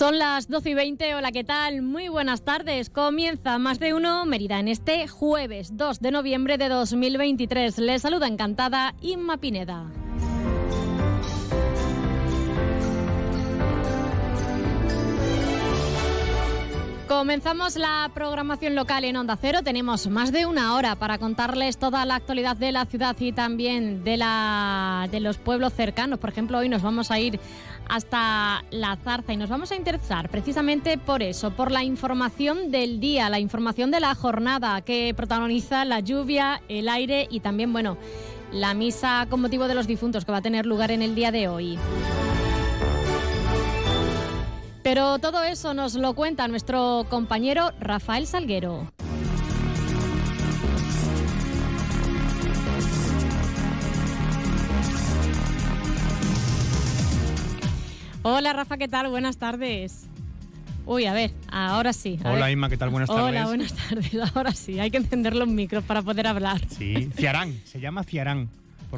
Son las 12 y 20. Hola, ¿qué tal? Muy buenas tardes. Comienza más de uno Mérida en este jueves 2 de noviembre de 2023. Les saluda encantada Inma Pineda. Comenzamos la programación local en Onda Cero. Tenemos más de una hora para contarles toda la actualidad de la ciudad y también de, los pueblos cercanos. Por ejemplo, hoy nos vamos a ir hasta La Zarza y nos vamos a interesar precisamente por eso, por la información del día, la información de la jornada que protagoniza la lluvia, el aire y también, bueno, la misa con motivo de los difuntos que va a tener lugar en el día de hoy. Pero todo eso nos lo cuenta nuestro compañero Rafael Salguero. Hola Rafa, ¿qué tal? Buenas tardes. Uy, a ver, ahora sí. Hola Inma, ¿qué tal? Buenas tardes. Hola, buenas tardes. Ahora sí, hay que encender los micros para poder hablar. Sí, Ciarán, se llama Ciarán.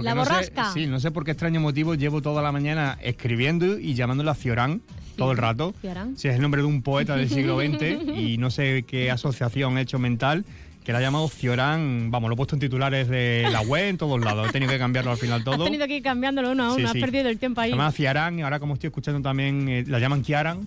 ¿La borrasca? sí, no sé por qué extraño motivo llevo toda la mañana escribiendo y llamándola Ciorán todo el rato. Ciarán. Sí, es el nombre de un poeta del siglo XX y no sé qué asociación he hecho mental que la ha llamado Ciorán, vamos, lo he puesto en titulares de la web, en todos lados, he tenido que cambiarlo al final todo. Has tenido que ir cambiándolo uno a uno, Sí, has sí. perdido el tiempo ahí. Se llama Ciarán y ahora como estoy escuchando también, eh, la llaman Kiaran.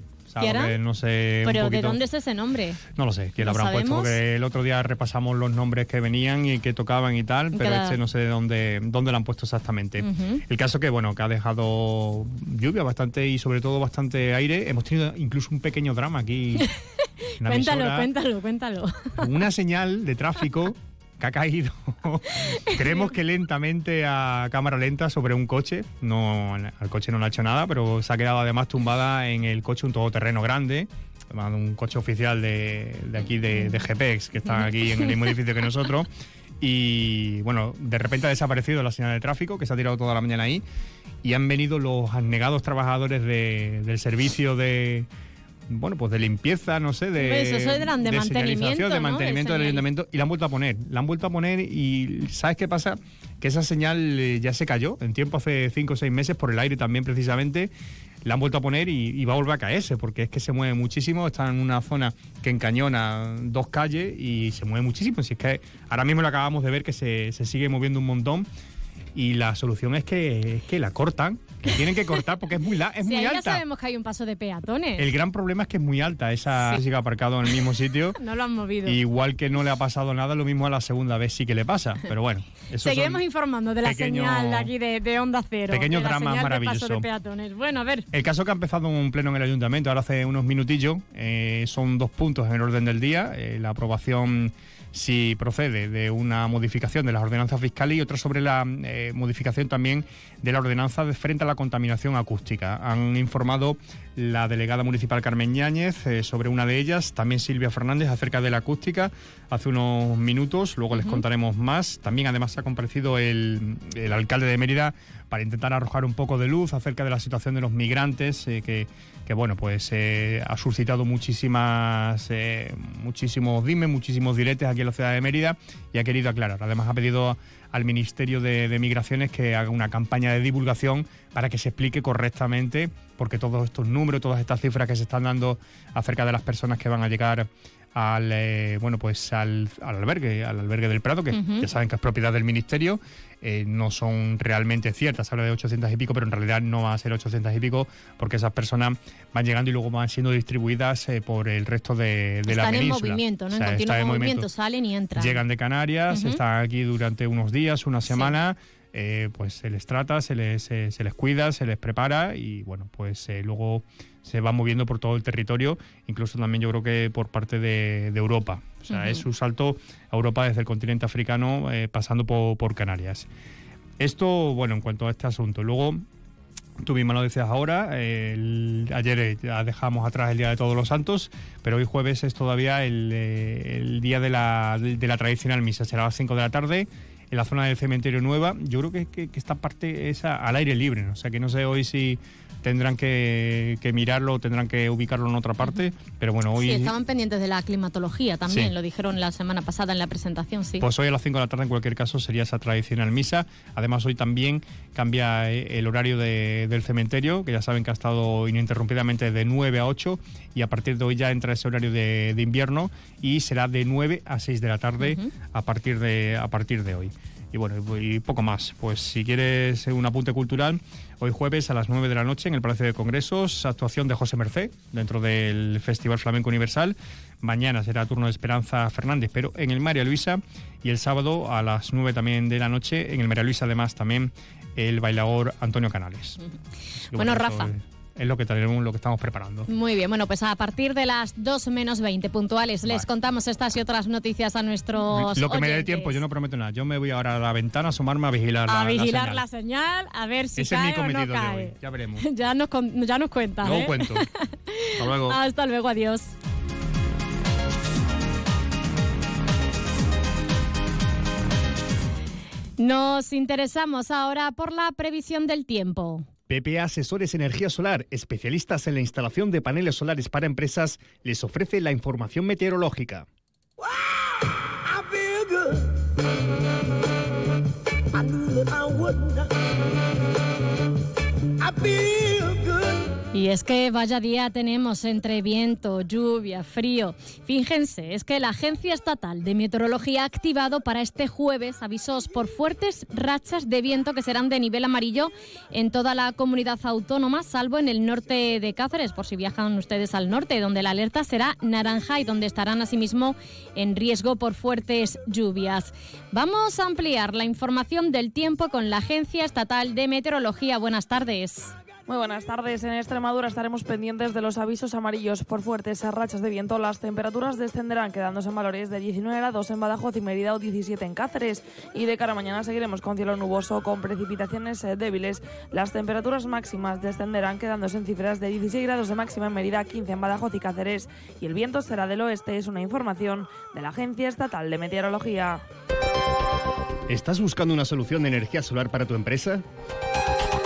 No sé, Pero ¿de dónde es ese nombre? No lo sé, quién ¿Lo habrán puesto, porque el otro día repasamos los nombres que venían y que tocaban y tal, pero cada- este no sé de dónde, dónde lo han puesto exactamente. El caso que, bueno, que ha dejado lluvia bastante y sobre todo bastante aire. Hemos tenido incluso un pequeño drama aquí. Cuéntalo, emisora. cuéntalo, cuéntalo. Una señal de tráfico que ha caído, creemos que lentamente a cámara lenta sobre un coche. No, al coche no le ha hecho nada, pero se ha quedado además tumbada en el coche un todoterreno grande. Un coche oficial de, de aquí de, de GPX, que está aquí en el mismo edificio que nosotros. Y bueno, de repente ha desaparecido la señal de tráfico, que se ha tirado toda la mañana ahí. Y han venido los abnegados trabajadores de- del servicio de, bueno, pues de limpieza, no sé, de, Pues eso eran de señalización, mantenimiento, de mantenimiento De del ayuntamiento y la han vuelto a poner, la han vuelto a poner y ¿sabes qué pasa? Que esa señal eh, ya se cayó en tiempo hace cinco o seis meses por el aire también precisamente, la han vuelto a poner y, y va a volver a caerse porque es que se mueve muchísimo, está en una zona que encañona dos calles y se mueve muchísimo, si es que ahora mismo lo acabamos de ver que se, se sigue moviendo un montón y la solución es que, es que la cortan, que tienen que cortar porque es muy, la- es muy ahí ya alta. sabemos que hay un paso de peatones. El gran problema es que es muy alta, esa Sí. sigue aparcado en el mismo sitio. No lo han movido. Igual que no le ha pasado nada, lo mismo a la segunda vez sí que le pasa. Pero bueno, Seguiremos informando de la señal de aquí de, de Onda Cero. pequeños de dramas señal de paso maravilloso. de peatones. Bueno, a ver. El caso que ha empezado un pleno en el ayuntamiento ahora hace unos minutillos eh, son dos puntos en el orden del día. Eh, la aprobación, si procede, de una modificación de las ordenanzas fiscales y otra sobre la eh, modificación también de la ordenanza de frente a la contaminación acústica. Han informado la delegada municipal Carmen Ñáñez eh, sobre una de ellas, también Silvia Fernández acerca de la acústica hace unos minutos, luego les contaremos más. También además ha comparecido el, el alcalde de Mérida para intentar arrojar un poco de luz acerca de la situación de los migrantes, eh, que, que, bueno, pues eh, ha suscitado muchísimas, eh, muchísimos dimes, muchísimos diretes aquí en la ciudad de Mérida y ha querido aclarar. Además ha pedido al Ministerio de, de Migraciones que haga una campaña de divulgación para que se explique correctamente, porque todos estos números, todas estas cifras que se están dando acerca de las personas que van a llegar al eh, bueno pues al, al albergue al albergue del Prado que Ujú. ya saben que es propiedad del ministerio eh, no son realmente ciertas habla de 800 y pico pero en realidad no va a ser 800 y pico porque esas personas van llegando y luego van siendo distribuidas eh, por el resto de, de la Están en península movimiento, ¿no? O sea, en continuo en movimiento. Salen y entran. Llegan de Canarias, Ujú. están aquí durante unos días, una semana, eh, pues se les trata, se les, se, se les cuida, se les prepara y bueno, pues eh, luego se van moviendo por todo el territorio, incluso también yo creo que por parte de, de Europa. O sea, es un salto a Europa desde el continente africano eh, pasando po- por Canarias. Esto, bueno, en cuanto a este asunto. Luego, Tú misma lo decías ahora, ayer ya dejamos atrás el Día de Todos los Santos, pero hoy jueves es todavía el, eh, día de la, de la tradicional misa. Será a las 5 de la tarde en la zona del cementerio nueva. Yo creo que, que, que esta parte es al aire libre, o sea que no sé hoy si tendrán que, mirarlo, tendrán que ubicarlo en otra parte, pero bueno, hoy... Sí, estaban pendientes de la climatología también, lo dijeron la semana pasada en la presentación, sí. Pues hoy a las 5 de la tarde en cualquier caso sería esa tradicional misa, además hoy también cambia eh, el horario del cementerio, que ya saben que ha estado ininterrumpidamente de 9 a 8 y a partir de hoy ya entra ese horario de, invierno y será de 9 a 6 de la tarde a, partir de, a partir de hoy. Y bueno, y poco más. Pues si quieres un apunte cultural, hoy jueves a las 9 de la noche en el Palacio de Congresos, actuación de José Mercé dentro del Festival Flamenco Universal. Mañana será turno de Esperanza Fernández, pero en el María Luisa. Y el sábado a las 9 también de la noche en el María Luisa, además también el bailador Antonio Canales. Bueno, Rafa es lo que tenemos, lo que estamos preparando. Muy bien, bueno, pues a partir de las 2 menos 20 puntuales les contamos estas y otras noticias a nuestros Lo que me dé tiempo, yo no prometo nada. Yo me voy ahora a la ventana a asomarme a vigilar a la, vigilar la señal. a ver si Ese cae es mi cometido o no cae. de hoy. Ya veremos. ya nos ya nos cuentas, Luego ¿eh? cuento. Hasta luego. Hasta luego, adiós. Nos interesamos ahora por la previsión del tiempo. PPA Asesores Energía Solar, especialistas en la instalación de paneles solares para empresas, les ofrece la información meteorológica. Y es que vaya día tenemos entre viento, lluvia, frío. Fíjense, es que la Agencia Estatal de Meteorología ha activado para este jueves avisos por fuertes rachas de viento que serán de nivel amarillo en toda la comunidad autónoma, salvo en el norte de Cáceres, por si viajan ustedes al norte, donde la alerta será naranja y donde estarán asimismo en riesgo por fuertes lluvias. Vamos a ampliar la información del tiempo con la Agencia Estatal de Meteorología. Buenas tardes. Muy buenas tardes. En Extremadura estaremos pendientes de los avisos amarillos por fuertes rachas de viento. Las temperaturas descenderán quedándose en valores de 19 grados en Badajoz y Mérida o 17 en Cáceres. Y de cara a mañana seguiremos con cielo nuboso con precipitaciones eh, débiles. Las temperaturas máximas descenderán quedándose en cifras de 16 grados de máxima en Mérida, 15 en Badajoz y Cáceres. Y el viento será del oeste. Es una información de la Agencia Estatal de Meteorología. ¿Estás buscando una solución de energía solar para tu empresa?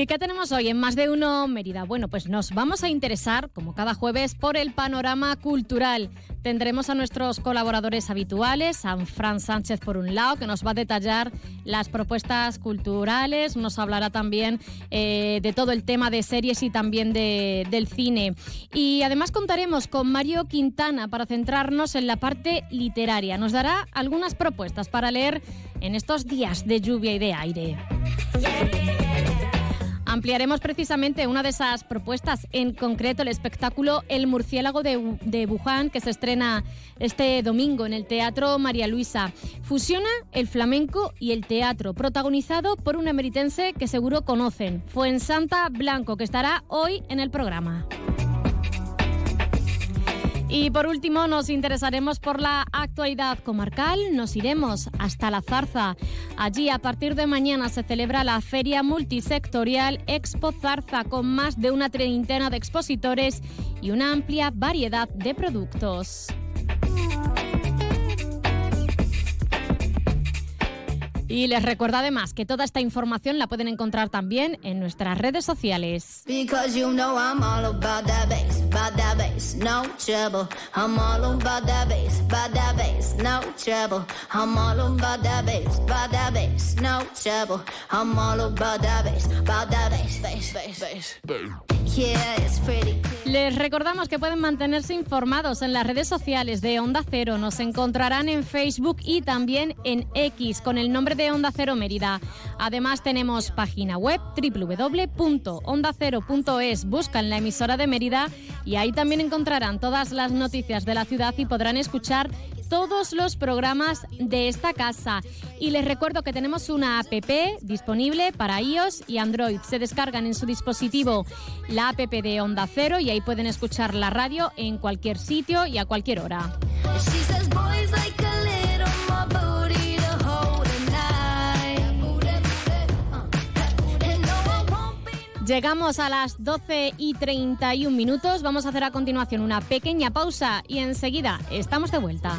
¿Y qué tenemos hoy en Más de Uno Mérida? Bueno, pues nos vamos a interesar, como cada jueves, por el panorama cultural. Tendremos a nuestros colaboradores habituales, a Fran Sánchez por un lado, que nos va a detallar las propuestas culturales, nos hablará también eh, de todo el tema de series y también de, del cine. Y además contaremos con Mario Quintana para centrarnos en la parte literaria. Nos dará algunas propuestas para leer en estos días de lluvia y de aire. Ampliaremos precisamente una de esas propuestas, en concreto el espectáculo El murciélago de, de que se estrena este domingo en el Teatro María Luisa. Fusiona el flamenco y el teatro, protagonizado por un emeritense que seguro conocen, Fuensanta Blanco, que estará hoy en el programa. Y por último nos interesaremos por la actualidad comarcal. Nos iremos hasta La Zarza. Allí a partir de mañana se celebra la feria multisectorial Expo Zarza con más de una treintena de expositores y una amplia variedad de productos. Y les recuerdo además que toda esta información la pueden encontrar también en nuestras redes sociales. Les recordamos que pueden mantenerse informados en las redes sociales de Onda Cero. Nos encontrarán en Facebook y también en X con el nombre de Onda Cero Mérida. Además tenemos página web www.ondacero.es. Buscan la emisora de Mérida y ahí también encontrarán todas las noticias de la ciudad y podrán escuchar todos los programas de esta casa. Y les recuerdo que tenemos una app disponible para iOS y Android. Se descargan en su dispositivo la app de Onda Cero y ahí pueden escuchar la radio en cualquier sitio y a cualquier hora. Llegamos a las 12 y 31 minutos. Vamos a hacer a continuación una pequeña pausa y enseguida estamos de vuelta.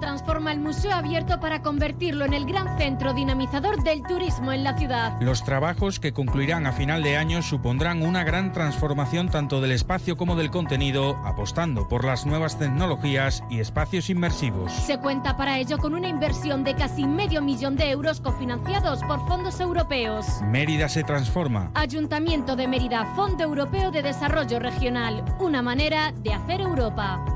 Transforma el museo abierto para convertirlo en el gran centro dinamizador del turismo en la ciudad. Los trabajos que concluirán a final de año supondrán una gran transformación tanto del espacio como del contenido, apostando por las nuevas tecnologías y espacios inmersivos. Se cuenta para ello con una inversión de casi medio millón de euros cofinanciados por fondos europeos. Mérida se transforma. Ayuntamiento de Mérida, Fondo Europeo de Desarrollo Regional, una manera de hacer Europa.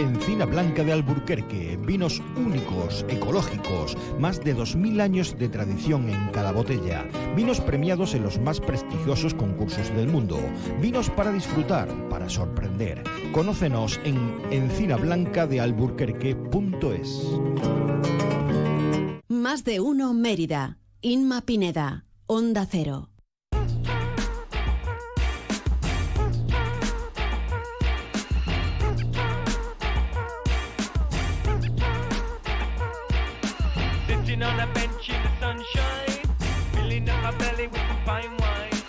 Encina Blanca de Alburquerque, vinos únicos, ecológicos, más de 2.000 años de tradición en cada botella, vinos premiados en los más prestigiosos concursos del mundo, vinos para disfrutar, para sorprender. Conócenos en encinablancadealburquerque.es. Más de uno Mérida, Inma Pineda, Onda Cero. Fine wine.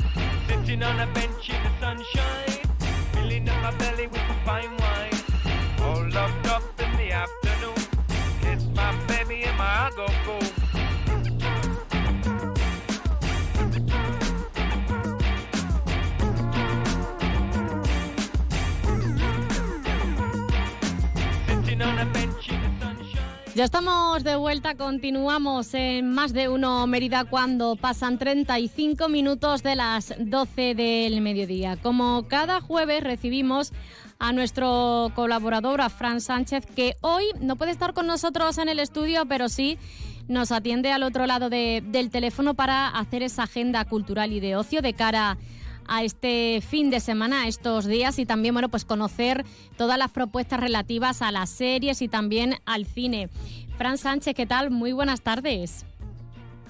Sitting on a bench in the sunshine, filling up my belly with some fine wine. Ya estamos de vuelta, continuamos en más de uno Mérida cuando pasan 35 minutos de las 12 del mediodía. Como cada jueves recibimos a nuestro colaborador, a Fran Sánchez, que hoy no puede estar con nosotros en el estudio, pero sí nos atiende al otro lado de- del teléfono para hacer esa agenda cultural y de ocio de cara a este fin de semana, a estos días y también, bueno, pues conocer todas las propuestas relativas a las series y también al cine. Fran Sánchez, ¿qué tal? Muy buenas tardes.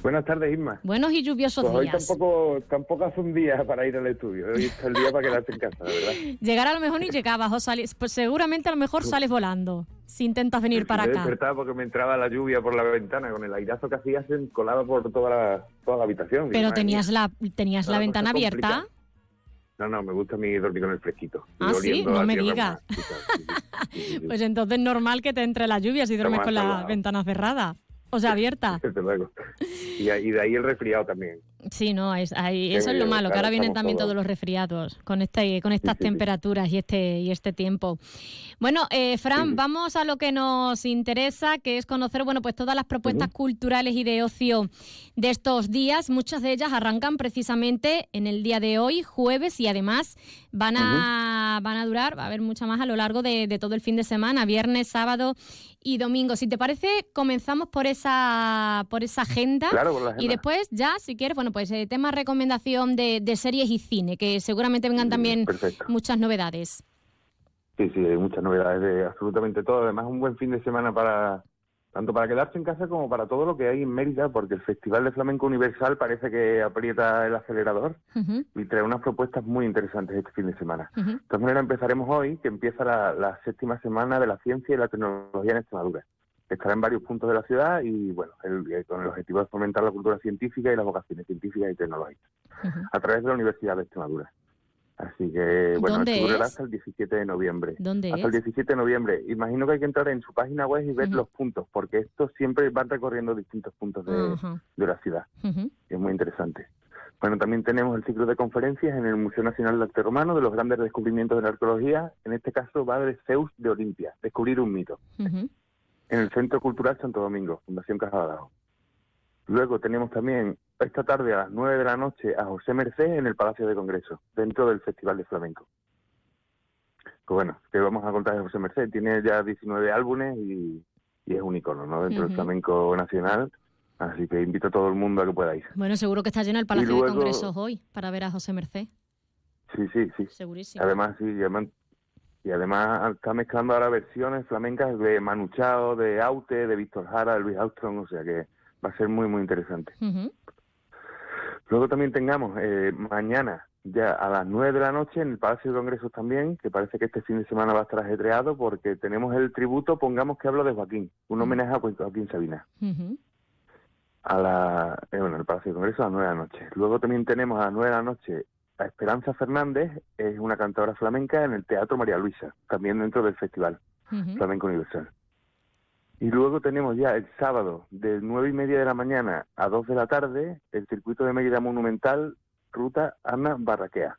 Buenas tardes, Isma. Buenos y lluviosos Pues hoy días. tampoco, tampoco hace un día para ir al estudio. Hoy es el día para quedarte en casa, la verdad. Llegar a lo mejor ni llegabas o sales, pues seguramente a lo mejor sales volando si intentas venir para Me acá. despertaba porque me entraba la lluvia por la ventana. Con el airazo que hacía se colaba por toda la, toda la habitación. Pero tenías la tenías la ventana abierta. complicada. No, no, me gusta a mí dormir con el fresquito. Ah, sí, no me digas. Pues entonces normal que te entre la lluvia si duermes con la salvados. ventana cerrada. O sea, abierta. Desde luego. Y, y de ahí el resfriado también. Sí, no, es, ahí- eso es lo malo, que ahora vienen también todos. todos los resfriados con este, con estas sí, sí. temperaturas y este y este tiempo. Bueno, eh, Fran, vamos a lo que nos interesa, que es conocer, bueno, pues todas las propuestas culturales y de ocio de estos días. Muchas de ellas arrancan precisamente en el día de hoy, jueves, y además van a van a durar, va a haber mucha más a lo largo de, de todo el fin de semana, viernes, sábado y domingo. Si te parece, comenzamos por esa por esa agenda. Claro, por la Y agenda. después, ya, si quieres, bueno, pues eh, tema recomendación de, de series y cine, que seguramente vengan también perfecto. muchas novedades. Sí, sí, hay muchas novedades de absolutamente todo. Además, un buen fin de semana para tanto para quedarse en casa como para todo lo que hay en Mérida, porque el Festival de Flamenco Universal parece que aprieta el acelerador y trae unas propuestas muy interesantes este fin de semana. De todas maneras, empezaremos hoy, que empieza la, la séptima semana de la ciencia y la tecnología en Extremadura. Estará en varios puntos de la ciudad y, bueno, el- eh, con el objetivo de fomentar la cultura científica y las vocaciones científicas y tecnológicas a través de la Universidad de Extremadura. Así que, bueno, ¿Dónde durará es? hasta el 17 de noviembre. ¿Dónde Hasta el es? 17 de noviembre. Imagino que hay que entrar en su página web y ver los puntos, porque estos siempre van recorriendo distintos puntos de, de la ciudad. Ujú. Es muy interesante. Bueno, también tenemos el ciclo de conferencias en el Museo Nacional de Arte Romano de los grandes descubrimientos de la arqueología. En este caso va de Zeus de Olimpia, descubrir un mito, en el Centro Cultural Santo Domingo, Fundación Caja. Luego tenemos también esta tarde a las 9 de la noche a José Merced en el Palacio de Congreso, dentro del Festival de Flamenco. Pues bueno, que vamos a contar de José Merced. Tiene ya 19 álbumes y, y es un icono ¿no? dentro del flamenco nacional. Así que invito a todo el mundo a que pueda ir. Bueno, seguro que está lleno el Palacio luego- de Congresos hoy para ver a José Merced. Sí, sí, sí. Segurísimo. Además, sí, y además, y además está mezclando ahora versiones flamencas de Manu Chao, de Aute, de Víctor Jara, de Luis Armstrong, o sea que va a ser muy, muy interesante. Ujú. Luego también tengamos eh, mañana, ya a las 9 de la noche, en el Palacio de Congresos también, que parece que este fin de semana va a estar ajetreado, porque tenemos el tributo, pongamos que hablo de Joaquín, un homenaje a Joaquín Sabina. A la, eh, bueno, el Palacio de Congreso a las 9 de la noche. Luego también tenemos a las 9 de la noche a Esperanza Fernández, es una cantadora flamenca en el Teatro María Luisa, también dentro del Festival. Flamenco Universal. Y luego tenemos ya el sábado de nueve y media de la mañana a 2 de la tarde el circuito de Mérida Monumental Ruta Ana Barraquea,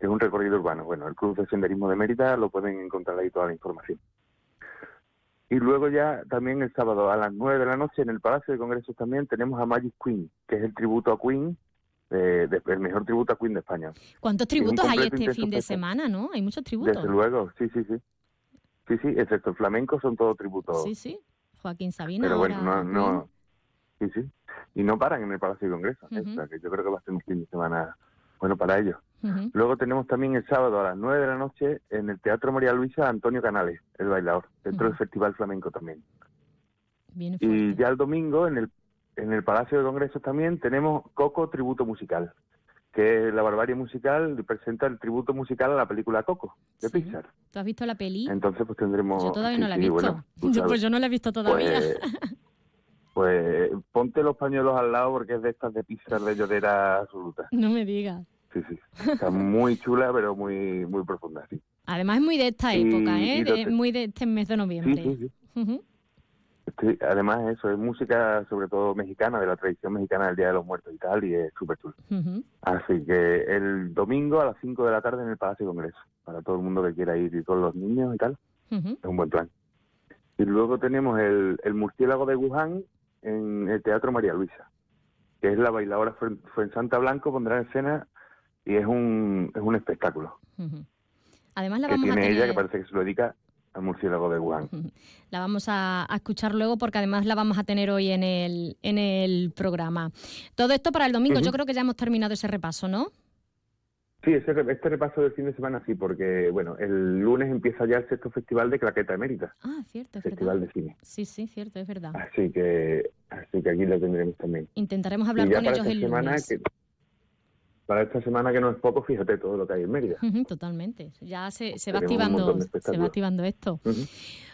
que es un recorrido urbano. Bueno, el Club de Senderismo de Mérida lo pueden encontrar ahí toda la información. Y luego ya también el sábado a las 9 de la noche en el Palacio de Congresos también tenemos a Magic Queen, que es el tributo a Queen, de- el mejor tributo a Queen de España. ¿Cuántos tributos hay este fin de semana, no? Hay muchos tributos. Desde luego, sí, sí, sí. Sí, sí, excepto el flamenco son todos tributos. Sí, sí. Joaquín Sabina Pero bueno, ahora. no, no. Sí, sí. Y no paran en el Palacio de Congresos. ¿eh? Ujú. O sea, que yo creo que va a ser un fin de semana bueno para ellos. Luego tenemos también el sábado a las 9 de la noche en el Teatro María Luisa Antonio Canales, el bailador, dentro del Festival Flamenco también. Bien Y ya el domingo en el, en el Palacio de Congresos también tenemos Coco Tributo Musical, que la barbarie musical presenta el tributo musical a la película Coco, de Pixar. ¿Tú has visto la peli? Entonces pues tendremos... Yo todavía sí, no la he visto. bueno, tú Yo, sabes. pues yo no la he visto todavía. Pues, pues ponte los pañuelos al lado porque es de estas de Pixar de llorera absoluta. no me digas. sí, sí. Está muy chula, pero muy muy profunda, sí. Además es muy de esta época, y ¿eh? De- muy de este mes de noviembre. Sí, sí, sí. Sí, además eso, es música sobre todo mexicana, de la tradición mexicana del Día de los Muertos y tal, y es súper chulo. Así que el domingo a las 5 de la tarde en el Palacio de Congreso, para todo el mundo que quiera ir y con los niños y tal, es un buen plan. Y luego tenemos el, el murciélago de Wuhan en el Teatro María Luisa, que es la bailadora Fuen- Fuensanta Blanco, pondrá en escena y es un, es un espectáculo. Además la que vamos a tener, ella que parece que se lo dedica al murciélago de Wuhan. la vamos a, a escuchar luego porque además la vamos a tener hoy en el, en el programa. Todo esto para el domingo. Yo creo que ya hemos terminado ese repaso, ¿no? Sí, ese, este repaso del fin de semana sí, porque bueno, el lunes empieza ya el sexto festival de Claqueta Emérita, Ah, cierto, es festival verdad. de cine. Sí, sí, cierto, es verdad. Así que, así que aquí lo tendremos también. Intentaremos hablar y con ellos el semana lunes. que para esta semana que no es poco, fíjate todo lo que hay en Mérida. Totalmente. Ya se, se va activando, se va activando esto.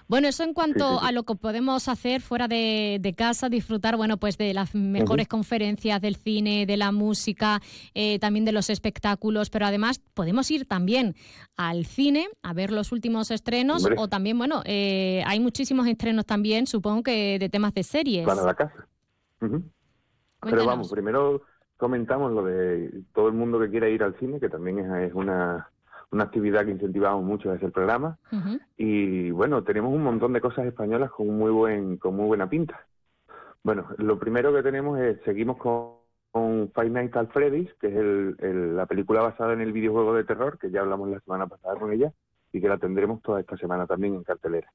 Bueno, eso en cuanto Sí, sí, sí. a lo que podemos hacer fuera de, de casa, disfrutar, bueno, pues de las mejores conferencias del cine, de la música, eh, también de los espectáculos, pero además podemos ir también al cine a ver los últimos estrenos Hombre. o también, bueno, eh, hay muchísimos estrenos también, supongo que de temas de series. Para la casa. Pero vamos, primero comentamos lo de todo el mundo que quiera ir al cine, que también es, es una, una actividad que incentivamos mucho desde el programa. Y bueno, tenemos un montón de cosas españolas con muy buen, con muy buena pinta. Bueno, lo primero que tenemos es, seguimos con, con Five Nights at Freddy's, que es el- el- la película basada en el videojuego de terror, que ya hablamos la semana pasada con ella, y que la tendremos toda esta semana también en cartelera.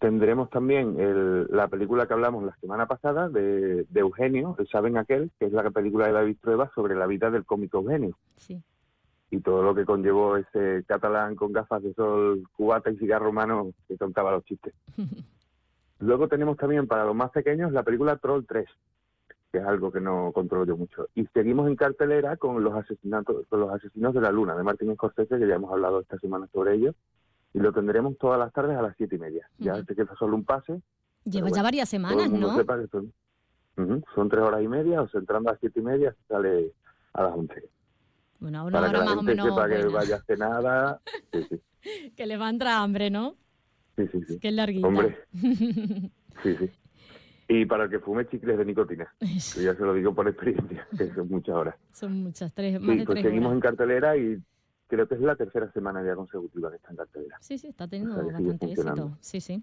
Tendremos también el- la película que hablamos la semana pasada de, de Eugenio, el Saben Aquel, que es la película de David Trueba sobre la vida del cómico Eugenio Sí. y todo lo que conllevó ese catalán con gafas de sol, cubata y cigarro humano que contaba los chistes. Luego tenemos también para los más pequeños la película Troll 3, que es algo que no controlo yo mucho. Y seguimos en cartelera con los asesinatos, con los asesinos de la luna de Martin Scorsese, que ya hemos hablado esta semana sobre ello, y lo tendremos todas las tardes a las siete y media. Ya te queda solo un pase. Lleva bueno, ya varias semanas, ¿no? que son, tres horas y media, o sea, entrando a las siete y media sale a las once. Bueno, a una Para que hora la más o gente menos sepa que vaya a cenar. a- Sí, sí. que le va a entrar hambre, ¿no? Sí, sí, sí. Que es larguita. Hombre, sí, sí. Y para el que fume chicles de nicotina, que ya se lo digo por experiencia, que son muchas horas. Son muchas, tres, más Sí, de pues tres seguimos horas. en cartelera y creo que es la tercera semana ya consecutiva que está en cartelera. Sí, sí, está teniendo O sea, bastante éxito. Sí, sí.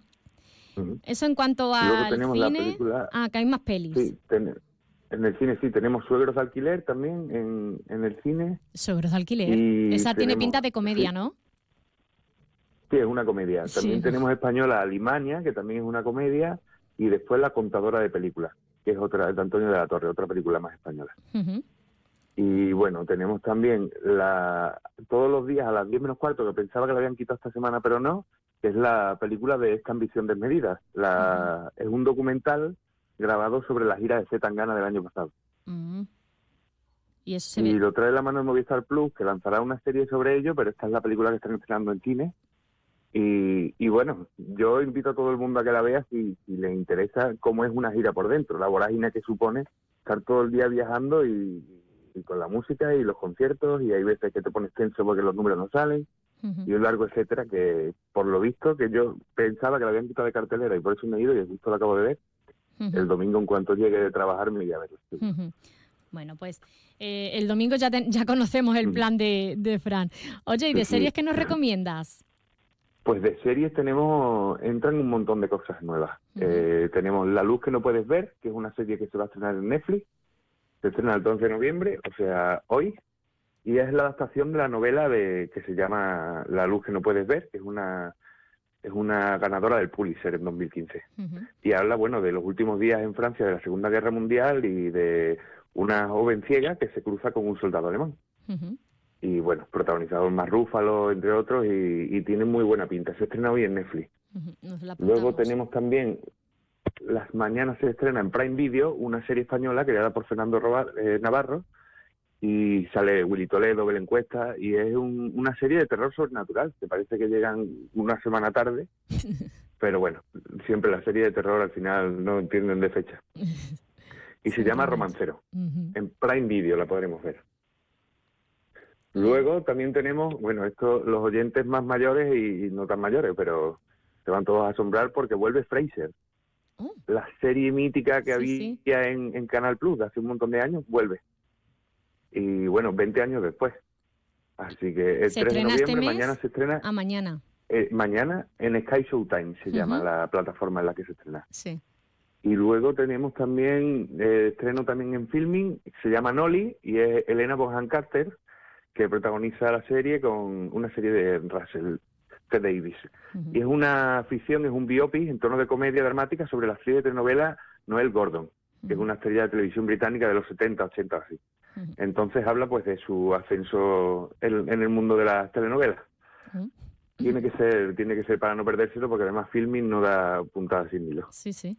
Eso en cuanto al cine. película- Ah, que hay más pelis. Sí, ten- en el cine sí, tenemos Suegros de Alquiler también en, en el cine. Suegros de alquiler. Y Esa tiene pinta de comedia, sí. ¿no? Sí, es una comedia. También Sí. tenemos española Alimania, que también es una comedia, y después La contadora de películas, que es otra de Antonio de la Torre, otra película más española. Ujú. Y bueno, tenemos también la todos los días a las 10 menos cuarto, que pensaba que la habían quitado esta semana, pero no, que es la película de Esta ambición desmedida. La, Es un documental grabado sobre la gira de Z Tangana del año pasado. Y eso se Y ve. lo trae la mano de Movistar Plus, que lanzará una serie sobre ello, pero esta es la película que están estrenando en cine. Y, y bueno, yo invito a todo el mundo a que la vea si, si le interesa cómo es una gira por dentro, la vorágine que supone estar todo el día viajando y, y con la música y los conciertos, y hay veces que te pones tenso porque los números no salen, y un largo etcétera, que por lo visto, que yo pensaba que la habían quitado de cartelera y por eso me he ido y justo lo acabo de ver, el domingo en cuanto llegue de trabajar me iré a verlo. Bueno, pues eh, el domingo ya, ten- ya conocemos el plan de, de Fran. Oye, ¿y de Sí, sí. series qué nos recomiendas? Pues de series tenemos, entran un montón de cosas nuevas. Eh, tenemos La Luz que no puedes ver, que es una serie que se va a estrenar en Netflix. Se estrena el 11 de noviembre, o sea, hoy. Y es la adaptación de la novela de que se llama La Luz que no puedes ver, que es una es una ganadora del Pulitzer en 2015. Y habla, bueno, de los últimos días en Francia de la Segunda Guerra Mundial y de una joven ciega que se cruza con un soldado alemán y bueno, protagonizado Mar Rúfalo, entre otros, y, y tiene muy buena pinta. Se estrena hoy en Netflix. Luego tenemos también, las mañanas se estrena en Prime Video una serie española creada por Fernando eh, Navarro, y sale Willy Toledo, Belén Cuesta, y es un- una serie de terror sobrenatural, que parece que llegan una semana tarde, pero bueno, siempre la serie de terror al final no entienden de fecha. Y se llama Romancero. En Prime Video la podremos ver. Luego también tenemos, bueno, esto los oyentes más mayores y, no tan mayores, pero se van todos a asombrar porque vuelve Fraser. La serie mítica que había En, en Canal Plus de hace un montón de años, vuelve. Y bueno, 20 años después. Así que el ¿Se 3 de este noviembre, mañana se estrena, A mañana. eh, mañana en Sky Showtime se llama la plataforma en la que se estrena. Sí. Y luego tenemos también, eh, estreno también en filming, se llama Nolly y es Elena Bonham Carter, que protagoniza la serie con una serie de Russell Davis. Y es una ficción, es un biopic en tono de comedia dramática sobre la actriz de telenovela Noel Gordon, que es una estrella de televisión británica de los 70, 80 así. Entonces habla pues de su ascenso en, en el mundo de las telenovelas. Tiene que ser, tiene que ser para no perdérselo porque además filming no da puntadas sin hilo. Sí, sí.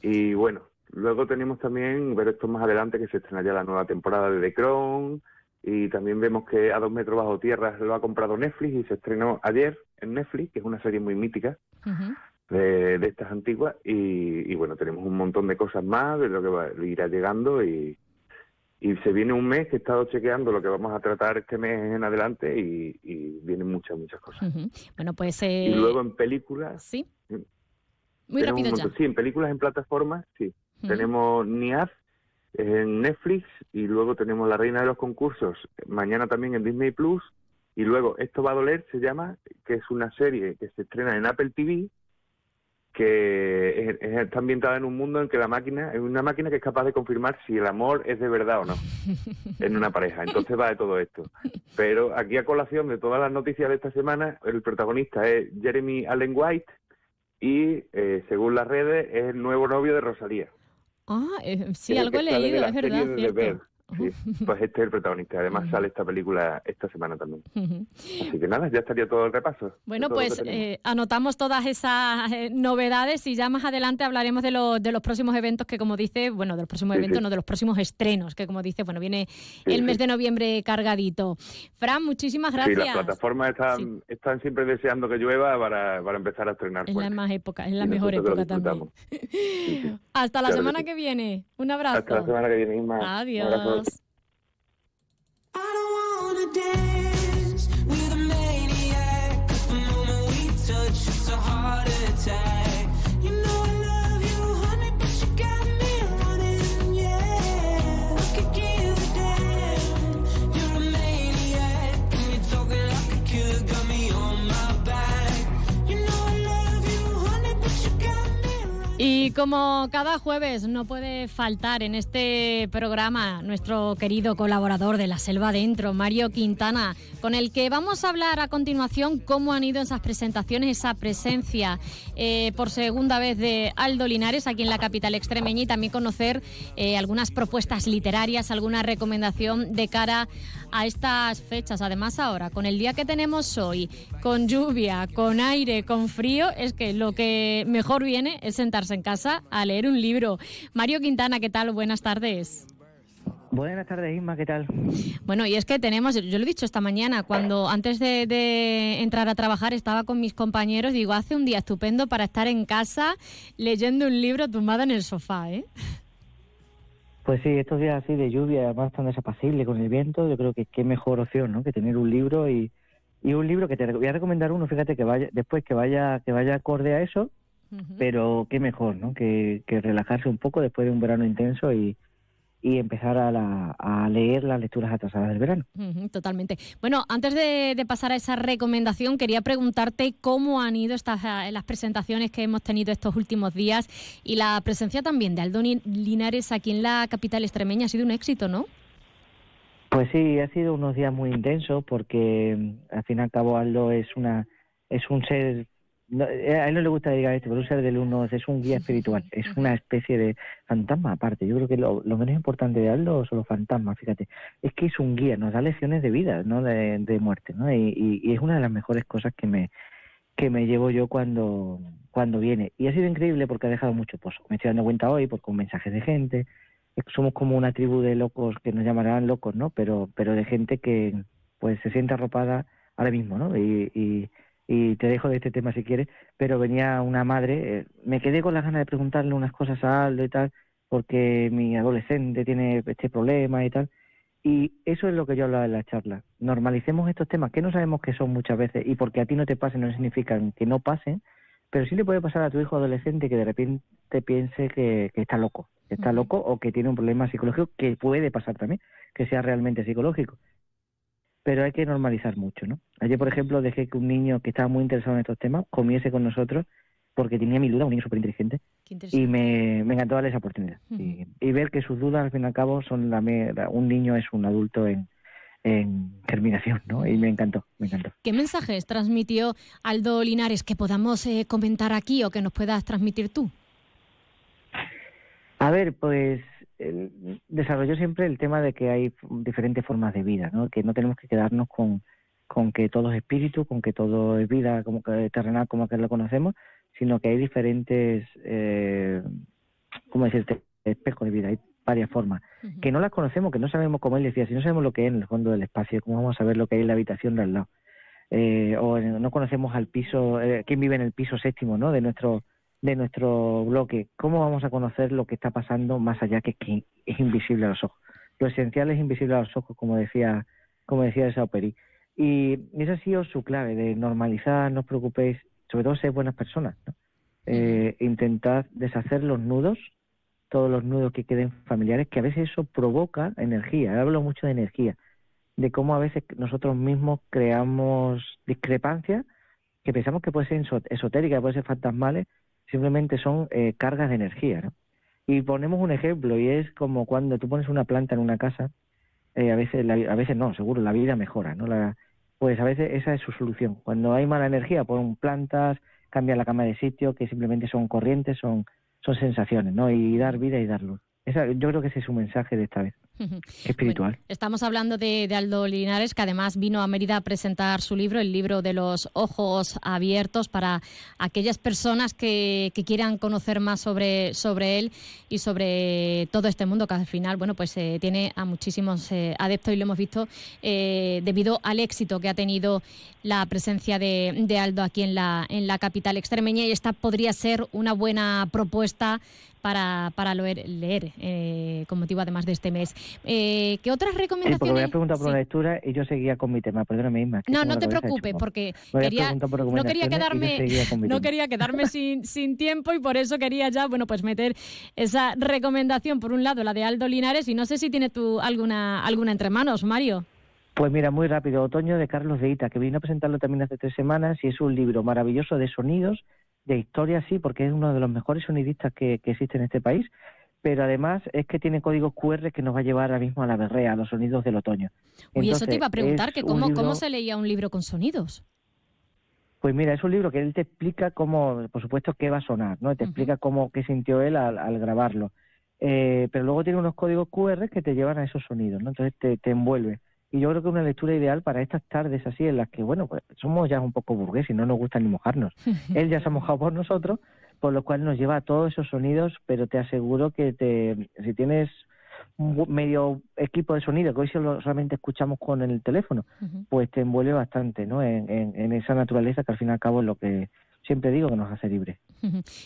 Y bueno, luego tenemos también, ver esto más adelante, que se estrena ya la nueva temporada de The Crown. Y también vemos que A dos metros bajo tierra lo ha comprado Netflix y se estrenó ayer en Netflix, que es una serie muy mítica de, de estas antiguas. Y, y bueno, tenemos un montón de cosas más de lo que va, irá llegando. Y, y se viene un mes que he estado chequeando lo que vamos a tratar este mes en adelante y, y vienen muchas, muchas cosas. Bueno, pues... eh, Y luego en películas. Sí. tenemos Muy rápido ya. Sí, en películas en plataformas, sí. Tenemos Niaz en Netflix y luego tenemos La Reina de los Concursos mañana también en Disney Plus. Y luego Esto va a doler se llama, que es una serie que se estrena en Apple TV que es- es- está ambientada en un mundo en que la máquina es una máquina que es capaz de confirmar si el amor es de verdad o no en una pareja. Entonces va de todo esto. Pero aquí a colación de todas las noticias de esta semana, el protagonista es Jeremy Allen White y eh, según las redes es el nuevo novio de Rosalía. Ah, eh, sí, algo he leído, es verdad, de. Sí, pues este es el protagonista. Además sale esta película esta semana también. Así que nada, ya estaría todo el repaso. Bueno, lo pues eh, anotamos todas esas eh, novedades y ya más adelante hablaremos de, los de los próximos eventos que, como dice, bueno, de los próximos Sí, eventos, sí. no, de los próximos estrenos, que como dice, bueno, viene Sí, el sí. mes de noviembre cargadito. Fran, muchísimas Sí, gracias. las plataformas están, están siempre deseando que llueva para, para empezar a estrenar. es la fuerte. más época, es la Y mejor lo época también. Hasta la Claro semana sí. que viene. Un abrazo. Hasta la semana que viene, Isma. Adiós. It's a heart attack. Y como cada jueves no puede faltar en este programa nuestro querido colaborador de La Selva Adentro, Mario Quintana, con el que vamos a hablar a continuación cómo han ido esas presentaciones, esa presencia eh, por segunda vez de Aldo Linares aquí en la capital extremeña y también conocer eh, algunas propuestas literarias, alguna recomendación de cara a estas fechas. Además ahora, con el día que tenemos hoy, con lluvia, con aire, con frío, es que lo que mejor viene es sentarse en casa a leer un libro. Mario Quintana, ¿qué tal? Buenas tardes. Buenas tardes, Isma, ¿qué tal? Bueno, y es que tenemos, yo lo he dicho esta mañana, cuando antes de, de entrar a trabajar estaba con mis compañeros, digo, hace un día estupendo para estar en casa leyendo un libro tumbada en el sofá, ¿eh? Pues sí, estos días así de lluvia, además tan desapacible con el viento, yo creo que qué mejor opción, ¿no? Que tener un libro y, y un libro que te voy a recomendar uno, fíjate que vaya después que vaya que vaya acorde a eso, pero qué mejor, ¿no? Que, que relajarse un poco después de un verano intenso y, y empezar a, la- a leer las lecturas atrasadas del verano. Totalmente. Bueno, antes de, de pasar a esa recomendación, quería preguntarte cómo han ido estas eh, las presentaciones que hemos tenido estos últimos días y la presencia también de Aldo Linares aquí en la capital extremeña ha sido un éxito, ¿no? Pues sí, ha sido unos días muy intensos porque mm, al fin y al cabo Aldo es una es un ser no, eh, a él no le gusta diga esto, pero un ser del uno es un guía espiritual, es una especie de fantasma aparte. Yo creo que lo, lo menos importante de Aldo son los fantasmas, fíjate, es que es un guía, nos da lecciones de vida, no de, de muerte, ¿no? Y, y- y es una de las mejores cosas que me que me llevo yo cuando cuando viene y ha sido increíble porque ha dejado mucho pozo. Me estoy dando cuenta hoy por con mensajes de gente somos como una tribu de locos que nos llamarán locos, ¿no? Pero, pero de gente que pues se siente arropada ahora mismo, ¿no? Y, y, y te dejo de este tema si quieres, pero venía una madre, eh, me quedé con las ganas de preguntarle unas cosas a Aldo y tal, porque mi adolescente tiene este problema y tal, Y eso es lo que yo hablaba en la charla. Normalicemos estos temas que no sabemos qué son muchas veces y porque a ti no te pasen no significa que no pasen, pero sí le puede pasar a tu hijo adolescente que de repente piense que, que está loco, que está loco o que tiene un problema psicológico que puede pasar también, que sea realmente psicológico. Pero hay que normalizar mucho, ¿no? Ayer, por ejemplo, dejé que un niño que estaba muy interesado en estos temas comiese con nosotros porque tenía mil dudas, un niño súper inteligente, y me, me encantó darle esa oportunidad. y, y ver que sus dudas, al fin y al cabo, son la- un niño es un adulto en, en germinación, ¿no? Y me encantó, me encantó. ¿Qué mensajes transmitió Aldo Linares que podamos eh, comentar aquí o que nos puedas transmitir tú? A ver, pues él desarrolló siempre el tema de que hay diferentes formas de vida, ¿no? Que no tenemos que quedarnos con, con que todo es espíritu, con que todo es vida como que terrenal como que lo conocemos, sino que hay diferentes, eh, ¿cómo decirte?, espejos de vida, hay varias formas, que no las conocemos, que no sabemos, como él decía, si no sabemos lo que es en el fondo del espacio, ¿cómo vamos a saber lo que hay en la habitación de al lado? Eh, o no conocemos al piso, eh, quién vive en el piso séptimo, ¿no?, de nuestro de nuestro bloque, ¿cómo vamos a conocer lo que está pasando más allá que, que es invisible a los ojos? Lo esencial es invisible a los ojos, como decía, como decía Sauperi. Y esa ha sido su clave, de normalizar, no os preocupéis, sobre todo ser buenas personas, ¿no? Eh, intentad deshacer los nudos, todos los nudos que queden familiares, que a veces eso provoca energía. Hablo mucho de energía, de cómo a veces nosotros mismos creamos discrepancias que pensamos que puede ser esot- esotérica, puede ser fantasmales, simplemente son eh, cargas de energía. ¿no? Y ponemos un ejemplo, y es como cuando tú pones una planta en una casa, eh, a veces la- a veces no, seguro, la vida mejora, ¿no? La, pues a veces esa es su solución. Cuando hay mala energía, pon plantas, cambia la cama de sitio, que simplemente son corrientes, son, son sensaciones, ¿no? Y dar vida y dar luz. Esa, yo creo que ese es su mensaje de esta vez, espiritual. Estamos hablando de, de Aldo Linares, que además vino a Mérida a presentar su libro, el libro de los ojos abiertos, para aquellas personas que, que quieran conocer más sobre, sobre él y sobre todo este mundo, que al final, bueno, pues eh, tiene a muchísimos eh, adeptos y lo hemos visto eh, debido al éxito que ha tenido la presencia de, de Aldo aquí en la, en la capital extremeña y esta podría ser una buena propuesta para, para leer, leer eh, con motivo además de este mes. Eh, ¿Qué otras Sí, porque me recomendaciones? había preguntado por Sí. lectura y yo seguía con mi tema, perdóname, Isma. que No, no te preocupes, porque habías quería, por no quería recomendaciones quedarme, no quería quedarme sin, sin tiempo y por eso quería ya, bueno, pues meter esa recomendación por un lado, la de Aldo Linares, y no sé si tienes tú alguna, alguna entre manos, Mario. Pues mira, muy rápido, Otoño de Carlos de Ita, que vino a presentarlo también hace tres semanas y es un libro maravilloso de sonidos, de historia, sí, porque es uno de los mejores sonidistas que, que existe en este país, pero además es que tiene códigos QR que nos va a llevar ahora mismo a la berrea, a los sonidos del otoño. Uy, eso te iba a preguntar, que cómo, libro- cómo se leía un libro con sonidos. Pues mira, es un libro que él te explica cómo, por supuesto, qué va a sonar, ¿no? Te explica cómo, qué sintió él al, al grabarlo. Eh, pero luego tiene unos códigos QR que te llevan a esos sonidos, ¿no? Entonces te, te envuelve. Y yo creo que una lectura ideal para estas tardes así en las que, bueno, pues somos ya un poco burgueses y no nos gusta ni mojarnos. Él ya se ha mojado por nosotros, por lo cual nos lleva a todos esos sonidos, pero te aseguro que te, si tienes un medio equipo de sonido, que hoy solo- solamente escuchamos con el teléfono, pues te envuelve bastante, ¿no? En, en, en esa naturaleza que al fin y al cabo es lo que siempre digo que nos hace libres.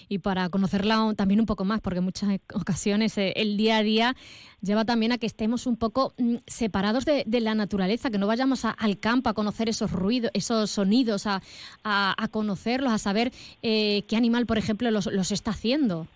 Y para conocerla también un poco más, porque en muchas ocasiones eh, el día a día lleva también a que estemos un poco mm, separados de, de la naturaleza, que no vayamos a- al campo a conocer esos ruidos, esos sonidos, a, a- a conocerlos, a saber eh, qué animal, por ejemplo, los, los está haciendo.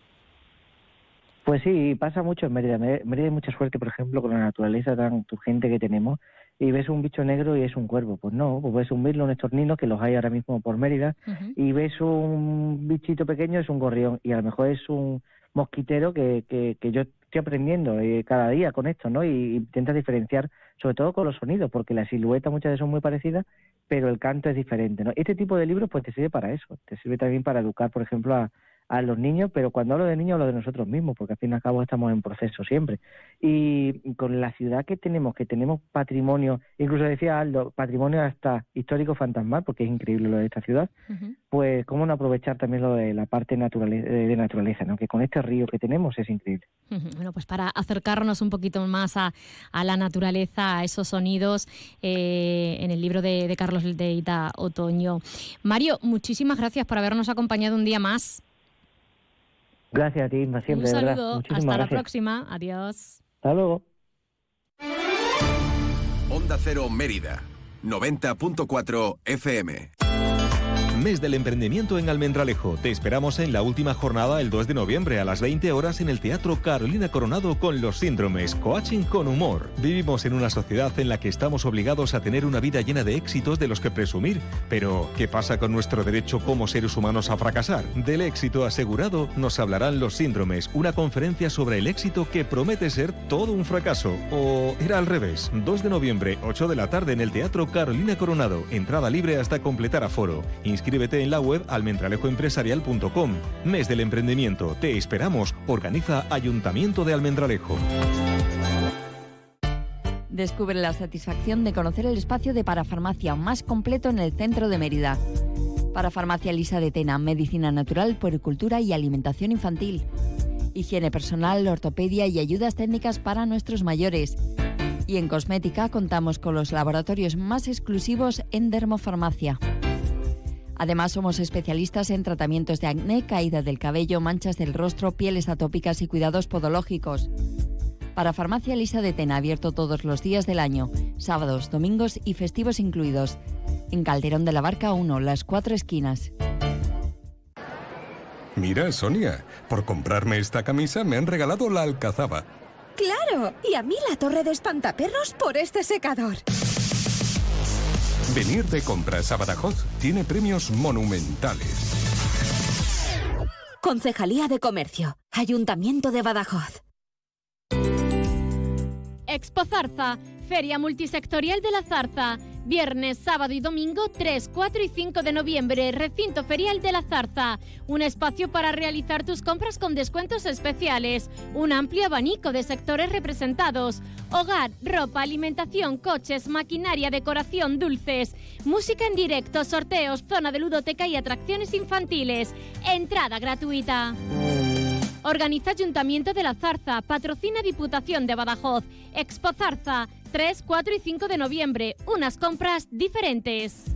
Pues sí, pasa mucho en Mérida. Mé- Mérida hay mucha suerte, por ejemplo, con la naturaleza tan turgente que tenemos. Y ves un bicho negro y es un cuervo. Pues no, pues ves un mirlo, un estornino, que los hay ahora mismo por Mérida. Y ves un bichito pequeño, es un gorrión. Y a lo mejor es un mosquitero que, que, que yo estoy aprendiendo eh, cada día con esto, ¿no? Y intentas diferenciar, sobre todo con los sonidos, porque la silueta muchas veces son muy parecidas, pero el canto es diferente, ¿no? Este tipo de libros pues te sirve para eso, te sirve también para educar, por ejemplo, a, a los niños, pero cuando hablo de niños hablo de nosotros mismos, porque al fin y al cabo estamos en proceso siempre. Y con la ciudad que tenemos, que tenemos patrimonio, incluso decía Aldo, patrimonio hasta histórico fantasmal, porque es increíble lo de esta ciudad, pues cómo no aprovechar también lo de la parte naturale- de naturaleza, ¿no? Que con este río que tenemos es increíble. Bueno, pues para acercarnos un poquito más a, a la naturaleza, a esos sonidos, eh, en el libro de, de Carlos de Ita Otoño. Mario, muchísimas gracias por habernos acompañado un día más. Gracias a ti, Inma, siempre, un saludo, Muchísimas hasta la próxima, adiós. Hasta luego. Onda Cero Mérida, 90.4 FM. Mes del emprendimiento en Almendralejo. Te esperamos en la última jornada el 2 de noviembre a las 20 horas en el Teatro Carolina Coronado con los síndromes Coaching con humor. Vivimos en una sociedad en la que estamos obligados a tener una vida llena de éxitos de los que presumir. Pero, ¿qué pasa con nuestro derecho como seres humanos a fracasar? Del éxito asegurado nos hablarán los síndromes, una conferencia sobre el éxito que promete ser todo un fracaso. O era al revés. 2 de noviembre, 8 de la tarde en el Teatro Carolina Coronado. Entrada libre hasta completar aforo. Inscríbete en la web almendralejoempresarial.com. Mes del emprendimiento. Te esperamos. Organiza Ayuntamiento de Almendralejo. Descubre la satisfacción de conocer el espacio de parafarmacia más completo en el centro de Mérida. Parafarmacia Lisa de Tena, medicina natural, puericultura y alimentación infantil. Higiene personal, ortopedia y ayudas técnicas para nuestros mayores. Y en cosmética contamos con los laboratorios más exclusivos en dermofarmacia. Además, somos especialistas en tratamientos de acné, caída del cabello, manchas del rostro, pieles atópicas y cuidados podológicos. Para Farmacia Lisa de Tena, abierto todos los días del año, sábados, domingos y festivos incluidos. En Calderón de la Barca 1, las cuatro esquinas. Mira, Sonia, por comprarme esta camisa me han regalado la alcazaba. ¡Claro! Y a mí la torre de espantaperros por este secador. Venir de compras a Badajoz tiene premios monumentales. Concejalía de Comercio. Ayuntamiento de Badajoz. Expo Zarza, Feria Multisectorial de la Zarza. Viernes, sábado y domingo 3, 4 y 5 de noviembre, Recinto Ferial de la Zarza. Un espacio para realizar tus compras con descuentos especiales. Un amplio abanico de sectores representados. Hogar, ropa, alimentación, coches, maquinaria, decoración, dulces. Música en directo, sorteos, zona de ludoteca y atracciones infantiles. Entrada gratuita. Organiza Ayuntamiento de la Zarza, patrocina Diputación de Badajoz, Expo Zarza, 3, 4 y 5 de noviembre, unas compras diferentes.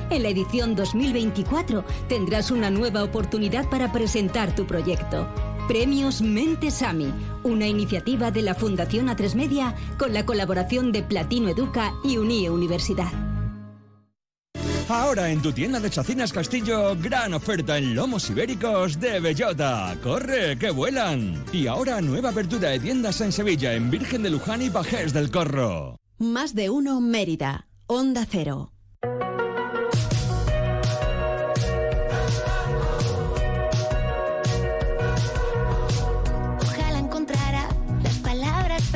en la edición 2024 tendrás una nueva oportunidad para presentar tu proyecto. Premios Mentes AMI, una iniciativa de la Fundación A3 Media con la colaboración de Platino Educa y Unie Universidad. Ahora en tu tienda de Chacinas Castillo, gran oferta en lomos ibéricos de bellota. ¡Corre, que vuelan! Y ahora nueva apertura de tiendas en Sevilla, en Virgen de Luján y Bajés del Corro. Más de uno Mérida. Onda Cero.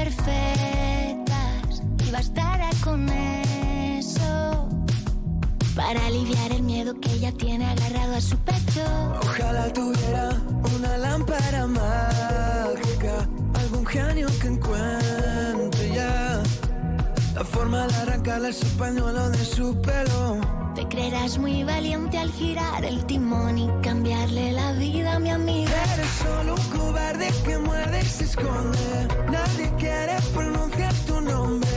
Perfectas y bastara con eso para aliviar el miedo que ella tiene agarrado a su pecho. Ojalá tuviera una lámpara mágica, algún genio que encuentre forma de arrancarle ese pañuelo de su pelo. Te creerás muy valiente al girar el timón y cambiarle la vida a mi amiga. Eres solo un cobarde que muerde y se esconde. Nadie quiere pronunciar tu nombre.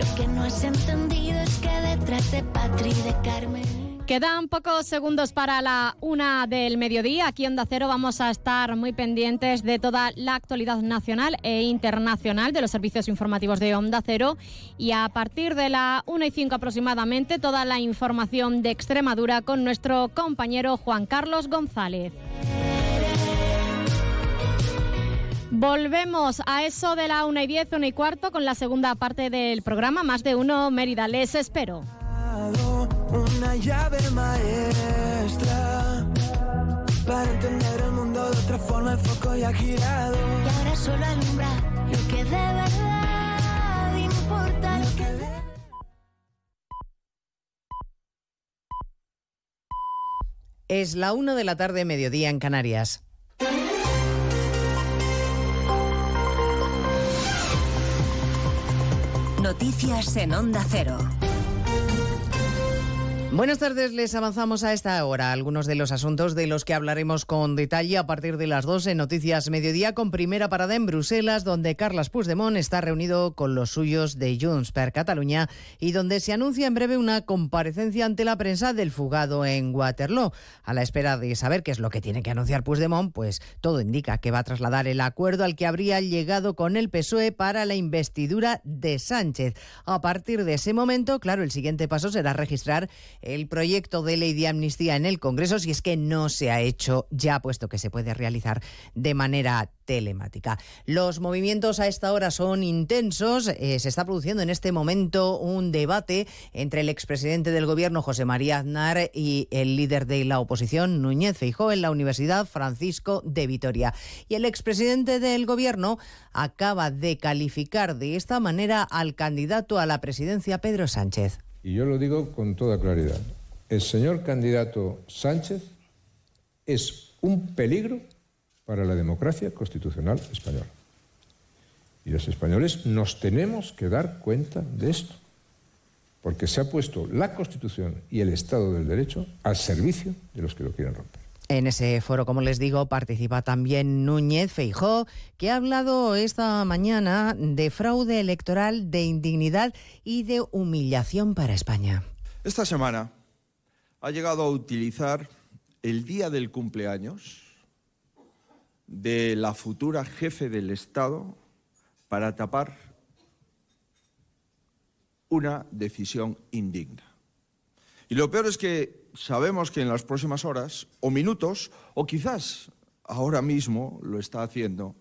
Lo que no has entendido es que detrás de Patri y de Carmen. Quedan pocos segundos para la una del mediodía. Aquí Onda Cero vamos a estar muy pendientes de toda la actualidad nacional e internacional de los servicios informativos de Onda Cero. Y a partir de la una y cinco aproximadamente, toda la información de Extremadura con nuestro compañero Juan Carlos González. Volvemos a eso de la una y diez, una y cuarto con la segunda parte del programa. Más de uno, Mérida. Les espero. Una llave maestra para entender el mundo de otra forma. El foco ya ha girado. Y ahora solo alumbra lo que de verdad importa. Lo que de... Es la una de la tarde, mediodía en Canarias. Noticias en Onda Cero. Buenas tardes, les avanzamos a esta hora algunos de los asuntos de los que hablaremos con detalle a partir de las 2 en Noticias Mediodía, con primera parada en Bruselas, donde Carles Puigdemont está reunido con los suyos de Junts per Cataluña y donde se anuncia en breve una comparecencia ante la prensa del fugado en Waterloo. A la espera de saber qué es lo que tiene que anunciar Puigdemont, pues todo indica que va a trasladar el acuerdo al que habría llegado con el PSOE para la investidura de Sánchez. A partir de ese momento, claro, el siguiente paso será registrar el proyecto de ley de amnistía en el Congreso si es que no se ha hecho ya, puesto que se puede realizar de manera telemática. Los movimientos a esta hora son intensos. Eh, se está produciendo en este momento un debate entre el expresidente del Gobierno, José María Aznar, y el líder de la oposición, Núñez Feijó, en la Universidad Francisco de Vitoria. Y el expresidente del Gobierno acaba de calificar de esta manera al candidato a la presidencia, Pedro Sánchez. Y yo lo digo con toda claridad. El señor candidato Sánchez es un peligro para la democracia constitucional española. Y los españoles nos tenemos que dar cuenta de esto, porque se ha puesto la Constitución y el Estado del Derecho al servicio de los que lo quieren romper. En ese foro, como les digo, participa también Núñez Feijó, que ha hablado esta mañana de fraude electoral, de indignidad y de humillación para España. Esta semana ha llegado a utilizar el día del cumpleaños de la futura jefe del Estado para tapar una decisión indigna. Y lo peor es que sabemos que en las próximas horas o minutos, o quizás ahora mismo lo está haciendo,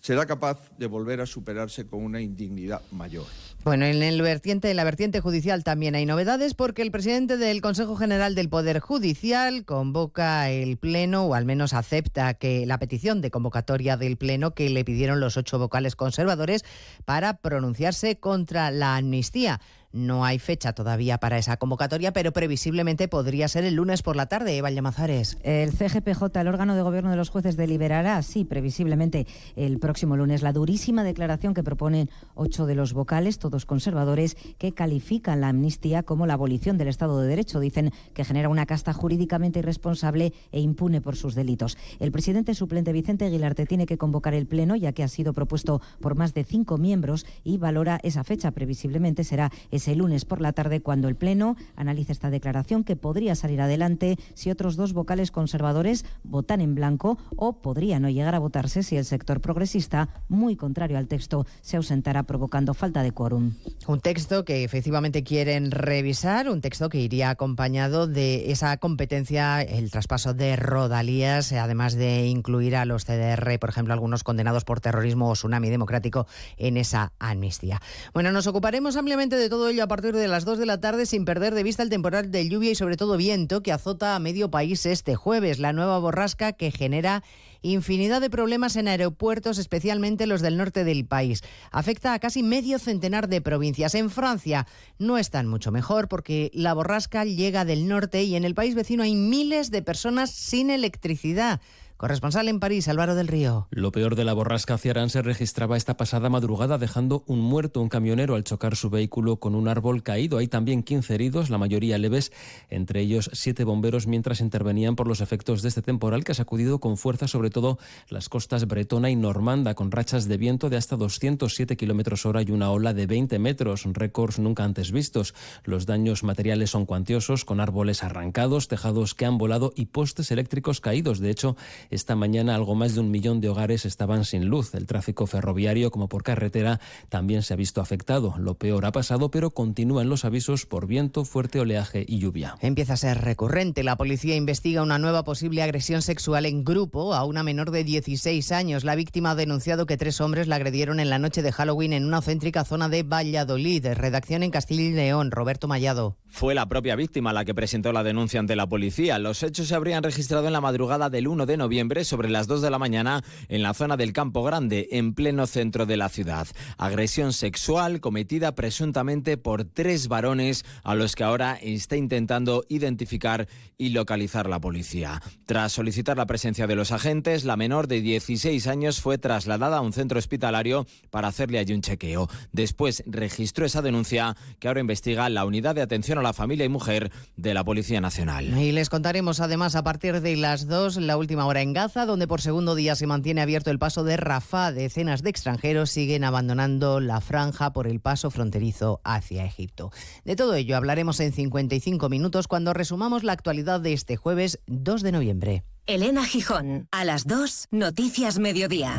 será capaz de volver a superarse con una indignidad mayor. Bueno, en el vertiente, en la vertiente judicial también hay novedades porque el presidente del Consejo General del Poder Judicial convoca el pleno o al menos acepta que la petición de convocatoria del pleno que le pidieron los ocho vocales conservadores para pronunciarse contra la amnistía. No hay fecha todavía para esa convocatoria, pero previsiblemente podría ser el lunes por la tarde, Eva Llamazares. El CGPJ, el órgano de gobierno de los jueces, deliberará, sí, previsiblemente el próximo lunes, la durísima declaración que proponen ocho de los vocales, todos conservadores, que califican la amnistía como la abolición del Estado de Derecho. Dicen que genera una casta jurídicamente irresponsable e impune por sus delitos. El presidente suplente Vicente Aguilarte tiene que convocar el pleno, ya que ha sido propuesto por más de cinco miembros y valora esa fecha. Previsiblemente será ese lunes por la tarde cuando el Pleno analice esta declaración que podría salir adelante si otros dos vocales conservadores votan en blanco o podría no llegar a votarse si el sector progresista, muy contrario al texto, se ausentara provocando falta de quórum. Un texto que efectivamente quieren revisar, un texto que iría acompañado de esa competencia, el traspaso de rodalías, además de incluir a los CDR, por ejemplo, algunos condenados por terrorismo o tsunami democrático en esa amnistía. Bueno, nos ocuparemos ampliamente de todo a partir de las 2 de la tarde sin perder de vista el temporal de lluvia y sobre todo viento que azota a medio país este jueves, la nueva borrasca que genera infinidad de problemas en aeropuertos, especialmente los del norte del país. Afecta a casi medio centenar de provincias. En Francia no están mucho mejor porque la borrasca llega del norte y en el país vecino hay miles de personas sin electricidad. Corresponsal en París, Álvaro del Río. Lo peor de la borrasca hacia Arán se registraba esta pasada madrugada dejando un muerto, un camionero, al chocar su vehículo con un árbol caído. Hay también 15 heridos, la mayoría leves, entre ellos siete bomberos mientras intervenían por los efectos de este temporal que ha sacudido con fuerza sobre todo las costas bretona y normanda con rachas de viento de hasta 207 kilómetros hora y una ola de 20 metros, récords nunca antes vistos. Los daños materiales son cuantiosos, con árboles arrancados, tejados que han volado y postes eléctricos caídos. De hecho, esta mañana algo más de un millón de hogares estaban sin luz. El tráfico ferroviario como por carretera también se ha visto afectado. Lo peor ha pasado, pero continúan los avisos por viento, fuerte oleaje y lluvia. Empieza a ser recurrente. La policía investiga una nueva posible agresión sexual en grupo a una menor de 16 años. La víctima ha denunciado que tres hombres la agredieron en la noche de Halloween en una céntrica zona de Valladolid. Redacción en Castilla y León. Roberto Mallado. Fue la propia víctima la que presentó la denuncia ante la policía. Los hechos se habrían registrado en la madrugada del 1 de noviembre noviembre sobre las 2 de la mañana en la zona del Campo Grande, en pleno centro de la ciudad. Agresión sexual cometida presuntamente por tres varones a los que ahora está intentando identificar y localizar la policía. Tras solicitar la presencia de los agentes, la menor de 16 años fue trasladada a un centro hospitalario para hacerle allí un chequeo. Después registró esa denuncia que ahora investiga la Unidad de Atención a la Familia y Mujer de la Policía Nacional. Y les contaremos además a partir de las 2 la última hora en Gaza, donde por segundo día se mantiene abierto el paso de Rafah. Decenas de extranjeros siguen abandonando la franja por el paso fronterizo hacia Egipto. De todo ello hablaremos en 55 minutos cuando resumamos la actualidad de este jueves 2 de noviembre. Elena Gijón, a las 2, Noticias Mediodía.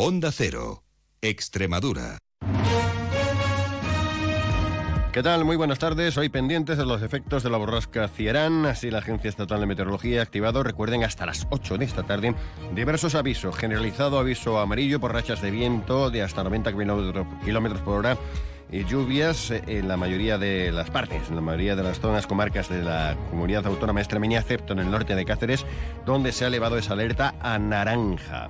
Onda Cero, Extremadura. ¿Qué tal? Muy buenas tardes. Hoy pendientes de los efectos de la borrasca Ciarán. Así la Agencia Estatal de Meteorología ha activado, recuerden, hasta las 8 de esta tarde, diversos avisos. Generalizado aviso amarillo por rachas de viento de hasta 90 kilómetros kilómetros por hora y lluvias en la mayoría de las partes, en la mayoría de las zonas comarcas de la comunidad autónoma extremeña, excepto en el norte de Cáceres, donde se ha elevado esa alerta a naranja.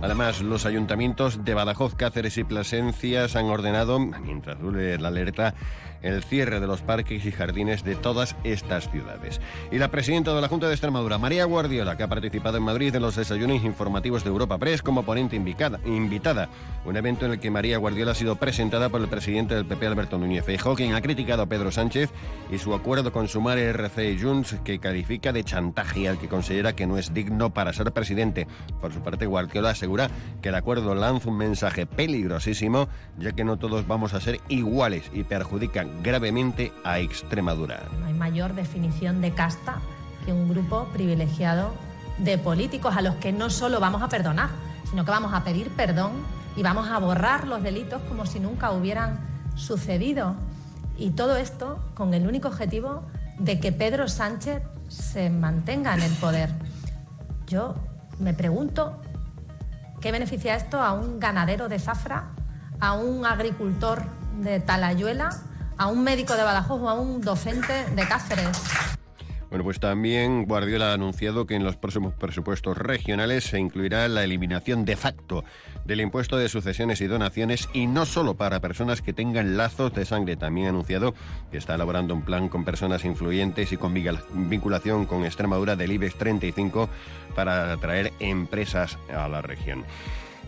Además, los ayuntamientos de Badajoz, Cáceres y Plasencias han ordenado, mientras dure la alerta, el cierre de los parques y jardines de todas estas ciudades. Y la presidenta de la Junta de Extremadura, María Guardiola, que ha participado en Madrid en los desayunos informativos de Europa Press como ponente invicada- invitada, un evento en el que María Guardiola ha sido presentada por el presidente del PP, Alberto Núñez Feijóo, quien ha criticado a Pedro Sánchez y su acuerdo con Sumar RC y Junts, que califica de chantaje al que considera que no es digno para ser presidente. Por su parte, Guardiola asegura que el acuerdo lanza un mensaje peligrosísimo, ya que no todos vamos a ser iguales y perjudican gravemente a Extremadura. No hay mayor definición de casta que un grupo privilegiado de políticos a los que no solo vamos a perdonar, sino que vamos a pedir perdón y vamos a borrar los delitos como si nunca hubieran sucedido. Y todo esto con el único objetivo de que Pedro Sánchez se mantenga en el poder. Yo me pregunto qué beneficia esto a un ganadero de Zafra, a un agricultor de Talayuela, a un médico de Badajoz o a un docente de Cáceres. Bueno, pues también Guardiola ha anunciado que en los próximos presupuestos regionales se incluirá la eliminación de facto del impuesto de sucesiones y donaciones y no solo para personas que tengan lazos de sangre. También ha anunciado que está elaborando un plan con personas influyentes y con vinculación con Extremadura del IBEX 35 para atraer empresas a la región.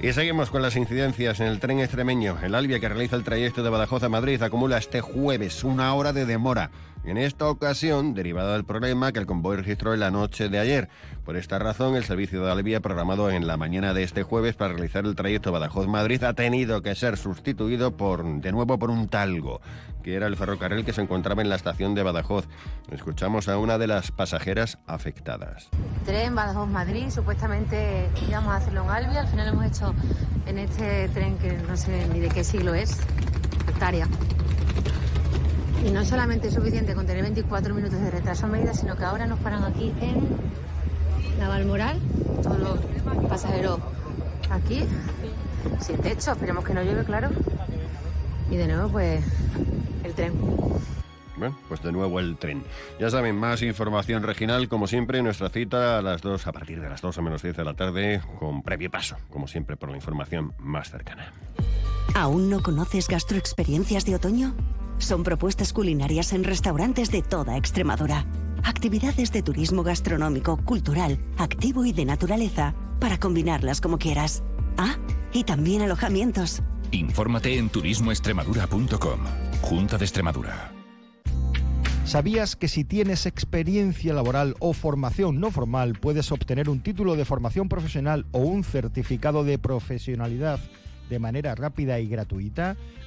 Y seguimos con las incidencias en el tren extremeño. El Albia, que realiza el trayecto de Badajoz a Madrid, acumula este jueves una hora de demora. En esta ocasión, derivada del problema que el convoy registró en la noche de ayer. Por esta razón, el servicio de Albia, programado en la mañana de este jueves para realizar el trayecto Badajoz-Madrid, ha tenido que ser sustituido por, de nuevo por un talgo, que era el ferrocarril que se encontraba en la estación de Badajoz. Escuchamos a una de las pasajeras afectadas. Tren Badajoz-Madrid, supuestamente íbamos a hacerlo en Albia, al final hemos hecho en este tren que no sé ni de qué siglo es, Altaria. Y no solamente es suficiente con tener 24 minutos de retraso en Mérida, sino que ahora nos paran aquí en Navalmoral, todos los pasajeros aquí, sin techo, esperemos que no llueve, claro. Y de nuevo, pues, el tren. Bueno, pues de nuevo el tren. Ya saben, más información regional, como siempre, nuestra cita a las 2, a partir de las 2 o menos 10 de la tarde, con previo paso, como siempre, por la información más cercana. ¿Aún no conoces gastroexperiencias de otoño? Son propuestas culinarias en restaurantes de toda Extremadura. Actividades de turismo gastronómico, cultural, activo y de naturaleza para combinarlas como quieras. Ah, y también alojamientos. Infórmate en turismoextremadura.com. Junta de Extremadura. ¿Sabías que si tienes experiencia laboral o formación no formal puedes obtener un título de formación profesional o un certificado de profesionalidad de manera rápida y gratuita?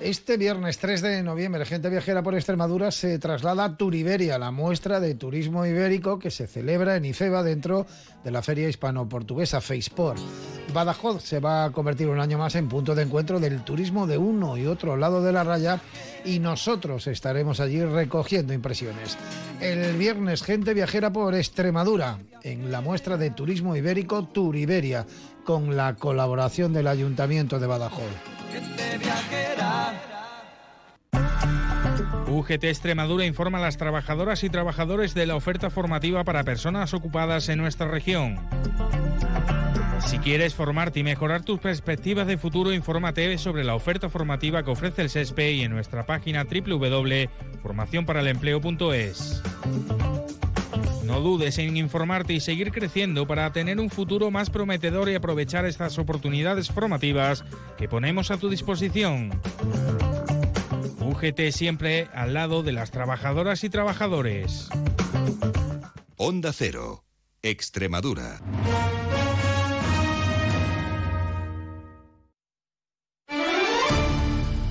Este viernes 3 de noviembre, Gente Viajera por Extremadura se traslada a Turiberia, la muestra de turismo ibérico que se celebra en Ifeba dentro de la Feria Hispano-Portuguesa FacePort. Badajoz se va a convertir un año más en punto de encuentro del turismo de uno y otro lado de la raya y nosotros estaremos allí recogiendo impresiones. El viernes, Gente Viajera por Extremadura, en la muestra de turismo ibérico Turiberia, con la colaboración del Ayuntamiento de Badajoz. UGT Extremadura informa a las trabajadoras y trabajadores de la oferta formativa para personas ocupadas en nuestra región. Si quieres formarte y mejorar tus perspectivas de futuro, infórmate sobre la oferta formativa que ofrece el SESPE y en nuestra página www.formacionparalempleo.es. No dudes en informarte y seguir creciendo para tener un futuro más prometedor y aprovechar estas oportunidades formativas que ponemos a tu disposición. UGT siempre al lado de las trabajadoras y trabajadores. Onda Cero, Extremadura.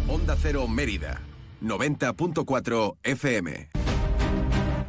Onda Cero Mérida, 90.4 FM.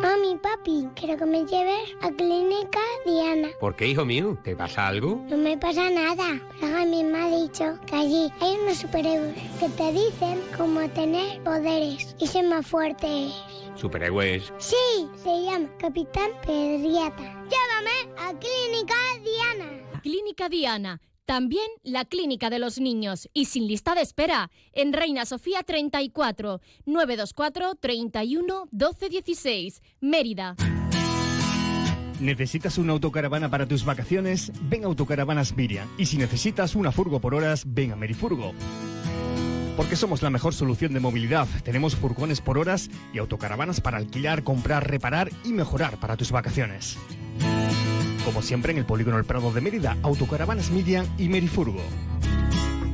Mami, papi, quiero que me lleves a Clínica Diana. ¿Por qué, hijo mío? ¿Te pasa algo? No me pasa nada, pero a mí me ha dicho que allí hay unos superhéroes que te dicen cómo tener poderes y ser más fuertes. Superhéroes. Sí, se llama Capitán Pedriata. Llévame a Clínica Diana. Clínica Diana. También la Clínica de los Niños. Y sin lista de espera. En Reina Sofía 34, 924 31 12 16. Mérida. ¿Necesitas una autocaravana para tus vacaciones? Ven a Autocaravanas Miriam. Y si necesitas una furgo por horas, ven a Merifurgo. Porque somos la mejor solución de movilidad. Tenemos furgones por horas y autocaravanas para alquilar, comprar, reparar y mejorar para tus vacaciones. Como siempre en el Polígono El Prado de Mérida, Autocaravanas Miriam y Merifurgo.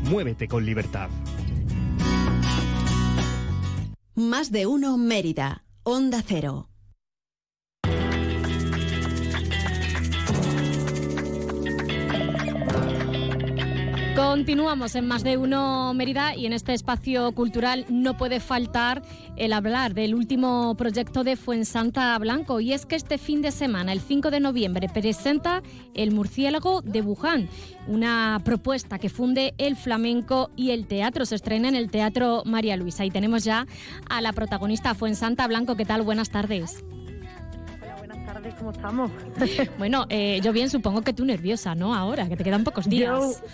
Muévete con libertad. Más de uno Mérida. Onda Cero. Continuamos en Más de Uno Mérida y en este espacio cultural no puede faltar el hablar del último proyecto de Fuensanta Blanco y es que este fin de semana, el 5 de noviembre, presenta El murciélago de Wuhan, una propuesta que funde el flamenco y el teatro. Se estrena en el Teatro María Luisa y tenemos ya a la protagonista Fuensanta Blanco. ¿Qué tal? Buenas tardes. Buenas tardes, ¿cómo estamos? Bueno, eh, yo bien supongo que tú nerviosa, ¿no? Ahora, que te quedan pocos días. Yo-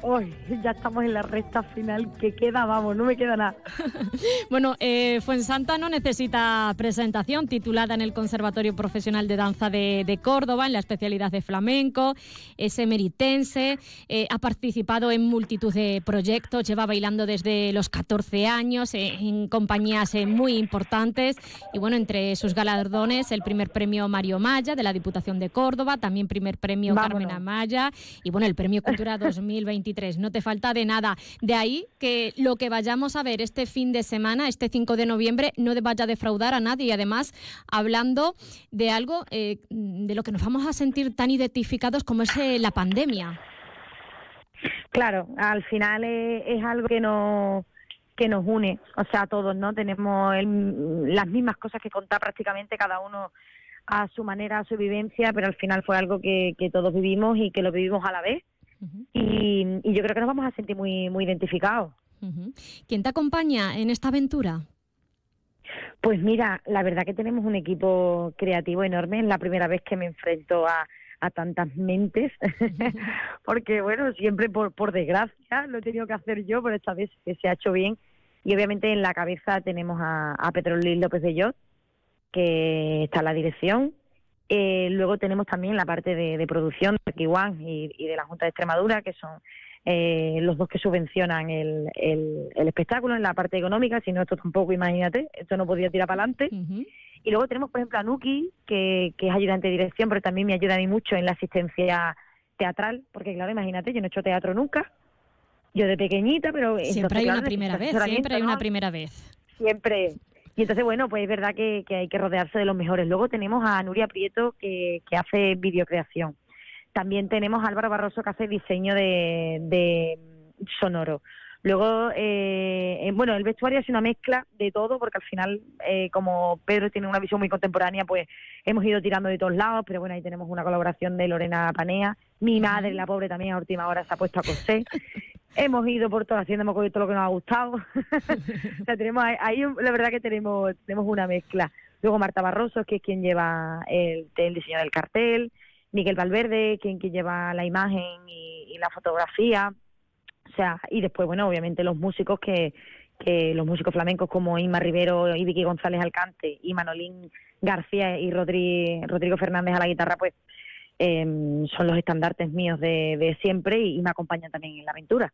Uy, ya estamos en la recta final que queda, vamos, no me queda nada. Bueno, eh, Fuensanta no necesita presentación, titulada en el Conservatorio Profesional de Danza de, de Córdoba, en la especialidad de flamenco, es emeritense, eh, ha participado en multitud de proyectos, lleva bailando desde los 14 años eh, en compañías eh, muy importantes y bueno, entre sus galardones, el primer premio Mario Maya de la Diputación de Córdoba, también primer premio Vámonos. Carmen Amaya y bueno, el premio Cultura 2023. No te falta de nada. De ahí que lo que vayamos a ver este fin de semana, este 5 de noviembre, no vaya a defraudar a nadie. Y además, hablando de algo eh, de lo que nos vamos a sentir tan identificados como es eh, la pandemia. Claro, al final es, es algo que nos que nos une, o sea, todos, ¿no? Tenemos el- las mismas cosas que contar prácticamente cada uno a su manera, a su vivencia, pero al final fue algo que, que todos vivimos y que lo vivimos a la vez. Y, y yo creo que nos vamos a sentir muy muy identificados. Ujú. ¿Quién te acompaña en esta aventura? Pues mira, la verdad que tenemos un equipo creativo enorme. Es la primera vez que me enfrento a, a tantas mentes, porque bueno, siempre por, por desgracia lo he tenido que hacer yo, pero esta vez que se ha hecho bien. Y obviamente en la cabeza tenemos a, a Pedro Luis López de Yot, que está en la dirección. Eh, luego tenemos también la parte de, de producción de Kiwan y, y de la Junta de Extremadura, que son eh, los dos que subvencionan el, el, el espectáculo en la parte económica, si no esto tampoco, imagínate, esto no podía tirar para adelante. Y luego tenemos, por ejemplo, a Nuki, que, que es ayudante de dirección, pero también me ayuda a mí mucho en la asistencia teatral, porque claro, imagínate, yo no he hecho teatro nunca, yo de pequeñita, pero... Siempre entonces, hay claro, una primera vez, siempre hay una primera vez. Siempre. Y entonces, bueno, pues es verdad que, que hay que rodearse de los mejores. Luego tenemos a Nuria Prieto, que, que hace videocreación. También tenemos a Álvaro Barroso, que hace diseño de, de sonoro. Luego, eh, eh, bueno, el vestuario es una mezcla de todo, porque al final, eh, como Pedro tiene una visión muy contemporánea, pues hemos ido tirando de todos lados, pero bueno, ahí tenemos una colaboración de Lorena Panea. Mi madre, la pobre, también a última hora se ha puesto a coser. hemos ido por todo haciendo hemos cogido todo lo que nos ha gustado. o sea, tenemos ahí, ahí, la verdad que tenemos, tenemos una mezcla. Luego Marta Barroso, que es quien lleva el, el diseño del cartel. Miguel Valverde, quien, quien lleva la imagen y, y la fotografía. O sea, y después, bueno, obviamente los músicos que, que los músicos flamencos como Inma Rivero y Vicky González Alcante y Manolín García y Rodri, Rodrigo Fernández a la guitarra, pues eh, son los estandartes míos de, de siempre y, y me acompañan también en la aventura.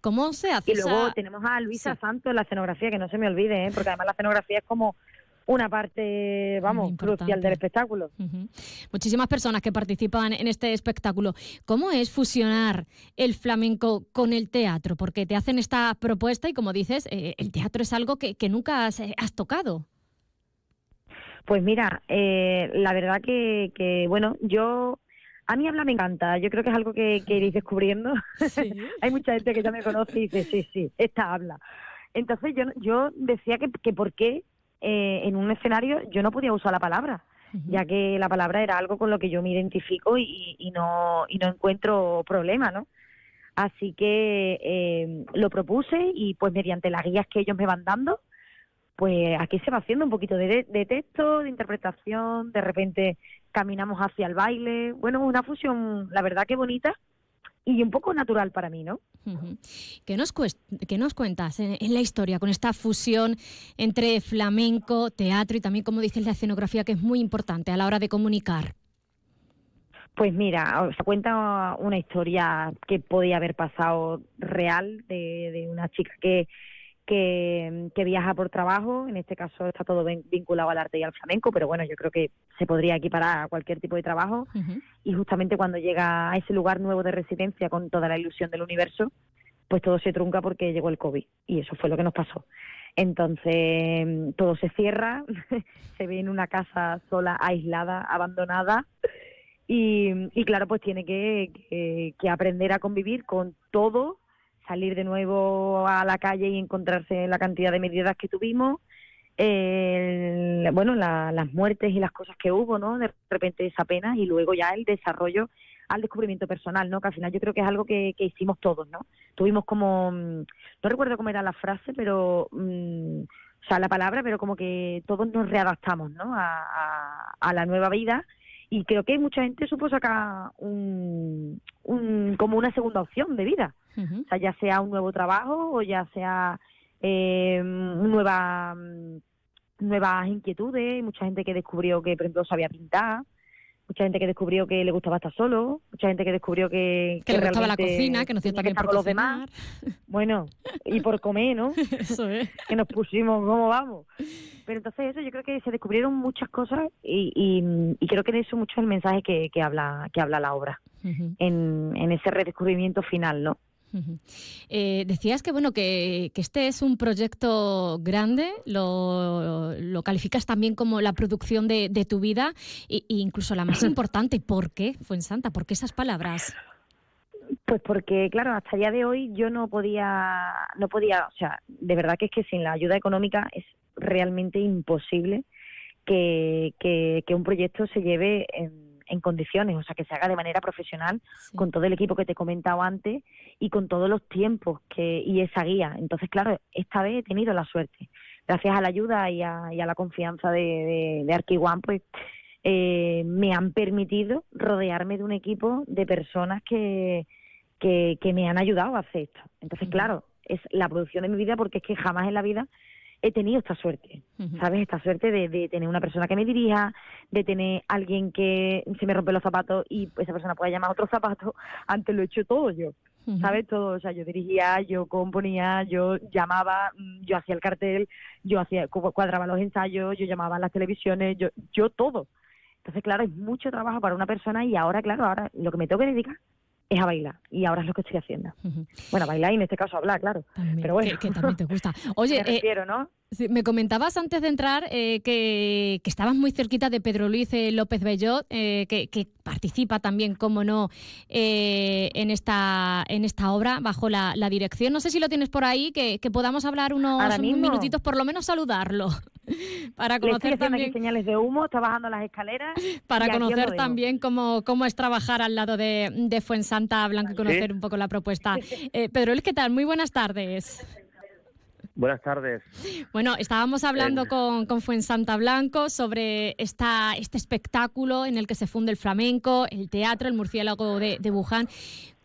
¿Cómo se hace Y luego esa- tenemos a Luisa Santos en la escenografía, que no se me olvide, ¿eh? porque además la escenografía es como una parte, vamos, crucial del espectáculo. Muchísimas personas que participan en este espectáculo. ¿Cómo es fusionar el flamenco con el teatro? Porque te hacen esta propuesta y, como dices, eh, el teatro es algo que, que nunca has, eh, has tocado. Pues mira, eh, la verdad que, que, bueno, yo, a mí habla me encanta, yo creo que es algo que, que iréis descubriendo. Hay mucha gente que ya me conoce y dice, sí, sí, esta habla. Entonces yo, yo decía que, que por qué eh, en un escenario yo no podía usar la palabra, ya que la palabra era algo con lo que yo me identifico y, y no, y no encuentro problema, ¿no? Así que eh, lo propuse y pues mediante las guías que ellos me van dando, pues aquí se va haciendo un poquito de, de texto, de interpretación, de repente caminamos hacia el baile. Bueno, una fusión, la verdad que bonita y un poco natural para mí, ¿no? ¿Qué nos, qué nos cuentas en, en la historia con esta fusión entre flamenco, teatro y también, como dices, la escenografía, que es muy importante a la hora de comunicar? Pues mira, os cuenta una historia que podía haber pasado real de, de una chica que, que, que viaja por trabajo, en este caso está todo vinculado al arte y al flamenco, pero bueno, yo creo que se podría equiparar a cualquier tipo de trabajo. Y justamente cuando llega a ese lugar nuevo de residencia con toda la ilusión del universo, pues todo se trunca porque llegó el COVID y eso fue lo que nos pasó. Entonces todo se cierra, se ve en una casa sola, aislada, abandonada. Y, y claro, pues tiene que, que- que aprender a convivir con todo, salir de nuevo a la calle y encontrarse la cantidad de medidas que tuvimos, el- bueno, la- las muertes y las cosas que hubo, ¿no? De repente esa pena y luego ya el desarrollo al descubrimiento personal, ¿no? Que al final yo creo que es algo que, que hicimos todos, ¿no? Tuvimos como, mm, no recuerdo cómo era la frase, pero, mm, o sea, la palabra, pero como que todos nos readaptamos, ¿no? A- a la nueva vida y creo que mucha gente supo sacar un, un- como una segunda opción de vida. O sea, ya sea un nuevo trabajo o ya sea eh, nueva, mm, nuevas inquietudes, mucha gente que descubrió que, por ejemplo, sabía pintar, mucha gente que descubrió que le gustaba estar solo, mucha gente que descubrió que... Que le gustaba la cocina, que nos dio también estar por con los demás. Bueno, y por comer, ¿no? Eso es. Que nos pusimos, ¿cómo vamos? Pero entonces eso, yo creo que se descubrieron muchas cosas y, y, y creo que de eso mucho es el mensaje que, que habla que habla la obra en, en ese redescubrimiento final, ¿no? Eh, decías que bueno que, que este es un proyecto grande, lo, lo calificas también como la producción de, de tu vida e, e incluso la más importante. ¿Por qué, Fuensanta? ¿Por qué esas palabras? Pues porque, claro, hasta el día de hoy yo no podía, no podía, o sea, de verdad que es que sin la ayuda económica es realmente imposible que, que, que un proyecto se lleve en, en condiciones, o sea, que se haga de manera profesional con todo el equipo que te he comentado antes y con todos los tiempos que y esa guía. Entonces, claro, esta vez he tenido la suerte. Gracias a la ayuda y a, y a la confianza de, de, de Arqui One, pues eh, me han permitido rodearme de un equipo de personas que, que, que me han ayudado a hacer esto. Entonces, claro, es la producción de mi vida porque es que jamás en la vida he tenido esta suerte, ¿sabes? Esta suerte de, de, tener una persona que me dirija, de tener alguien que se me rompe los zapatos y esa persona pueda llamar a otro zapato. Antes lo he hecho todo yo, ¿sabes? Todo, o sea, yo dirigía, yo componía, yo llamaba, mm, yo hacía el cartel, yo hacía cuadraba los ensayos, yo llamaba a las televisiones, yo, yo todo. Entonces, claro, es mucho trabajo para una persona y ahora, claro, ahora lo que me tengo que dedicar es a bailar y ahora es lo que estoy haciendo. Bueno, a bailar y en este caso hablar, claro. Pero bueno. Que, también te gusta. Oye, me, refiero, ¿no? Me comentabas antes de entrar eh, que, que, estabas muy cerquita de Pedro Luis eh, López Bellot, eh, que, que, participa también, como no, en, esta, en esta obra bajo la, la, dirección. No sé si lo tienes por ahí, que, podamos hablar unos, minutitos, por lo menos saludarlo. para conocer también señales de humo, está bajando las escaleras. Para conocer también cómo, cómo es trabajar al lado de, de Fuensanta Blanco y conocer un poco la propuesta. Pedro Luis, ¿qué tal? Muy buenas tardes. Buenas tardes. Bueno, estábamos hablando con, con Fuensanta Blanco sobre esta, este espectáculo en el que se funde el flamenco, el teatro, el murciélago de, de Wuhan.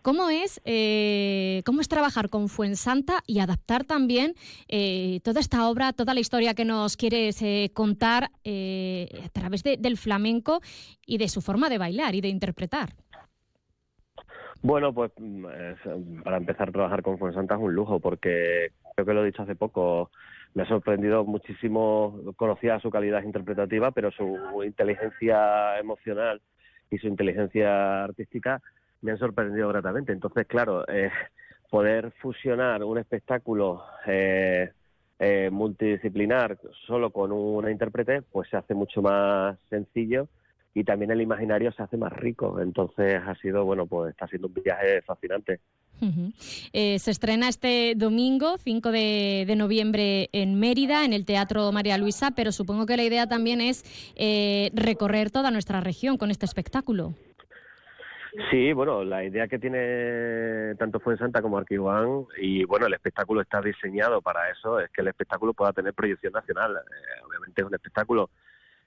¿Cómo es, eh, ¿Cómo es trabajar con Fuensanta y adaptar también eh, toda esta obra, toda la historia que nos quieres eh, contar eh, a través de, del flamenco y de su forma de bailar y de interpretar? Bueno, pues mm, para empezar a trabajar con Fuensanta es un lujo porque creo que lo he dicho hace poco, me ha sorprendido muchísimo, conocía su calidad interpretativa, pero su inteligencia emocional y su inteligencia artística me han sorprendido gratamente. Entonces, claro, eh, poder fusionar un espectáculo eh, eh, multidisciplinar solo con una intérprete, pues se hace mucho más sencillo y también el imaginario se hace más rico. Entonces ha sido, bueno, pues está siendo un viaje fascinante. eh, se estrena este domingo, 5 de, de, noviembre, en Mérida, en el Teatro María Luisa, pero supongo que la idea también es eh, recorrer toda nuestra región con este espectáculo. Sí, bueno, la idea que tiene tanto Fuensanta como Arquihuán, y bueno, el espectáculo está diseñado para eso, es que el espectáculo pueda tener proyección nacional. Eh, obviamente es un espectáculo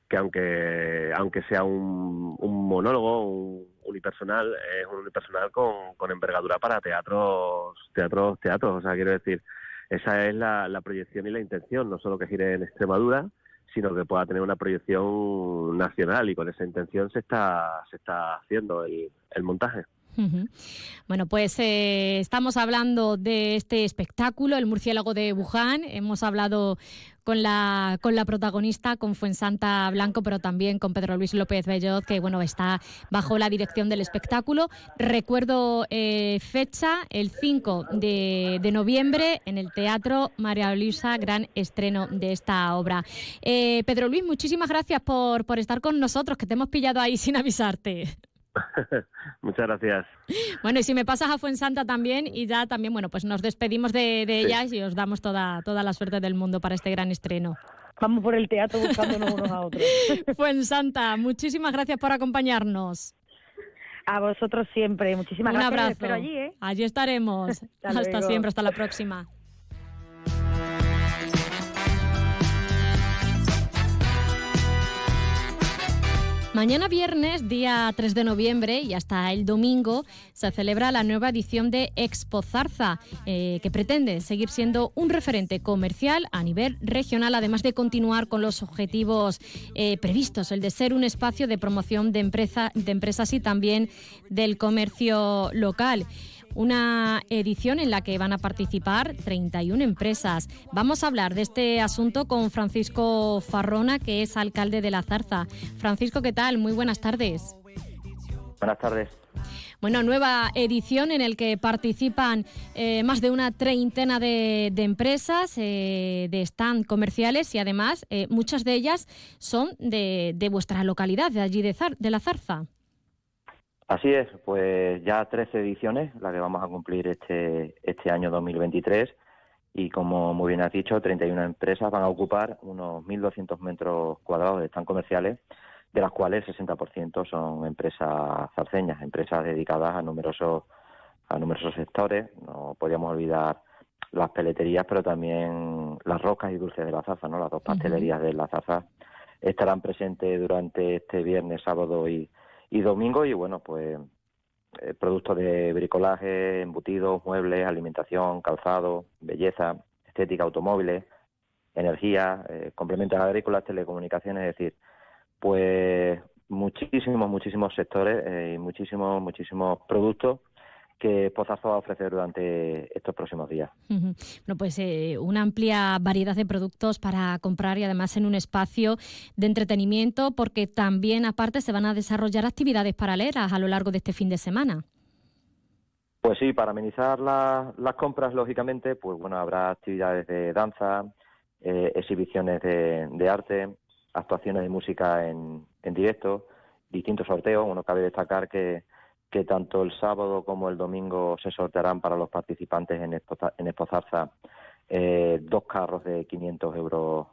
que aunque aunque sea un, un monólogo, un unipersonal, es un unipersonal con, con envergadura para teatros, teatros, teatros. O sea, quiero decir, esa es la, la proyección y la intención, no solo que gire en Extremadura, sino que pueda tener una proyección nacional y con esa intención se está se está haciendo el, el montaje. Bueno, pues eh, estamos hablando de este espectáculo, El murciélago de Wuhan. Hemos hablado con la, con la protagonista, con Fuensanta Blanco, pero también con Pedro Luis López Bellot, que bueno, está bajo la dirección del espectáculo. Recuerdo eh, fecha, el 5 de, noviembre, en el Teatro María Luisa, gran estreno de esta obra. Eh, Pedro Luis, muchísimas gracias por, por estar con nosotros, que te hemos pillado ahí sin avisarte. Muchas gracias. Bueno, y si me pasas a Fuensanta también, y ya también, bueno, pues nos despedimos de, de ellas y os damos toda, toda la suerte del mundo para este gran estreno. Vamos por el teatro buscándonos unos a otros. Fuensanta, muchísimas gracias por acompañarnos. A vosotros siempre. Muchísimas Un gracias. abrazo. Espero allí, ¿eh? Allí estaremos. hasta, hasta siempre, hasta la próxima. Mañana viernes, día 3 de noviembre y hasta el domingo, se celebra la nueva edición de Expo Zarza, eh, que pretende seguir siendo un referente comercial a nivel regional, además de continuar con los objetivos eh, previstos, el de ser un espacio de promoción de, empresa, de empresas y también del comercio local una edición en la que van a participar 31 empresas. Vamos a hablar de este asunto con Francisco Farrona, que es alcalde de La Zarza. Francisco, ¿qué tal? Muy buenas tardes. Buenas tardes. Bueno, nueva edición en el que participan eh, más de una treintena de, de empresas eh, de stand comerciales y además eh, muchas de ellas son de, de, vuestra localidad, de allí de, Zar, de La Zarza. Así es, pues ya 13 ediciones, las que vamos a cumplir este, este año 2023 y como muy bien has dicho, 31 empresas van a ocupar unos 1.200 metros cuadrados de stand comerciales, de las cuales 60% son empresas zarceñas, empresas dedicadas a numerosos, a numerosos sectores. No podríamos olvidar las peleterías, pero también las rocas y dulces de la zarza, ¿no? las dos pastelerías uh -huh. de la zarza estarán presentes durante este viernes, sábado y, y domingo y bueno, pues eh, productos de bricolaje, embutidos, muebles, alimentación, calzado, belleza, estética, automóviles, energía, eh, complementos agrícolas, telecomunicaciones, es decir, pues muchísimos, muchísimos sectores eh, y muchísimos, muchísimos productos que Pozazo va a ofrecer durante estos próximos días. Bueno, pues eh, una amplia variedad de productos para comprar y además en un espacio de entretenimiento porque también aparte se van a desarrollar actividades paralelas a lo largo de este fin de semana. Pues sí, para amenizar las compras, lógicamente, pues bueno, habrá actividades de danza, eh, exhibiciones de, arte, actuaciones de música en, en directo, distintos sorteos. Uno cabe destacar que que tanto el sábado como el domingo se sortearán para los participantes en, Esposarza eh, dos carros de 500 euros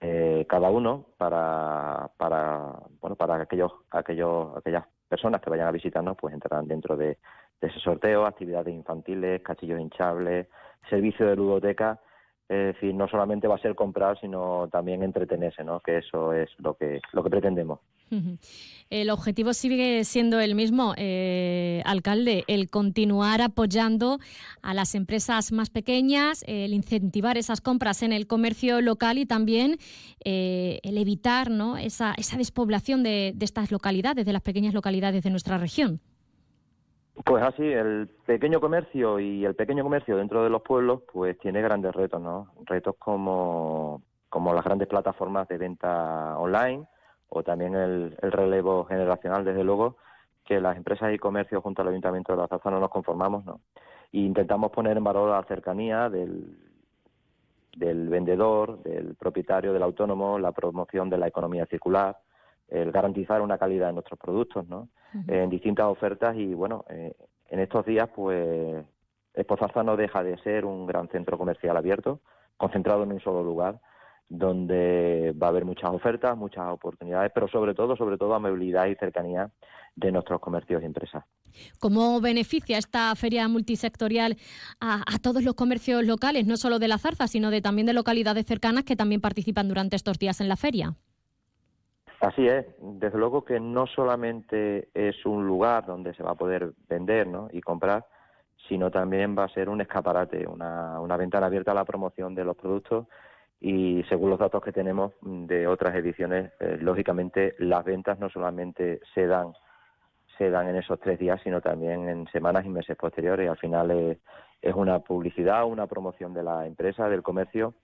eh, cada uno para, para, bueno, para aquellos, aquellos, aquellas personas que vayan a visitarnos, pues entrarán dentro de, ese sorteo, actividades infantiles, castillos hinchables, servicio de ludoteca, es decir, no solamente va a ser comprar, sino también entretenerse, ¿no? Que eso es lo que, lo que pretendemos. El objetivo sigue siendo el mismo, eh, alcalde, el continuar apoyando a las empresas más pequeñas, el incentivar esas compras en el comercio local y también eh, el evitar ¿no? esa, esa despoblación de, estas localidades, de las pequeñas localidades de nuestra región. Pues así, el pequeño comercio y el pequeño comercio dentro de los pueblos, pues tiene grandes retos, ¿no? Retos como, como las grandes plataformas de venta online, o también el, relevo generacional, desde luego, que las empresas y comercios junto al Ayuntamiento de La Zarza no nos conformamos, ¿no? Y intentamos poner en valor la cercanía del, del vendedor, del propietario, del autónomo, la promoción de la economía circular, el garantizar una calidad en nuestros productos, ¿no? En distintas ofertas y, bueno, eh, en estos días, pues, Esposarza no deja de ser un gran centro comercial abierto, concentrado en un solo lugar, donde va a haber muchas ofertas, muchas oportunidades, pero sobre todo, sobre todo, amabilidad y cercanía de nuestros comercios y empresas. ¿Cómo beneficia esta feria multisectorial a, todos los comercios locales, no solo de la zarza, sino de también de localidades cercanas que también participan durante estos días en la feria? Así es, desde luego que no solamente es un lugar donde se va a poder vender y comprar, sino también va a ser un escaparate, una, una ventana abierta a la promoción de los productos y según los datos que tenemos de otras ediciones, eh, lógicamente las ventas no solamente se dan se dan en esos tres días, sino también en semanas y meses posteriores. Al final es, una publicidad, una promoción de la empresa, del comercio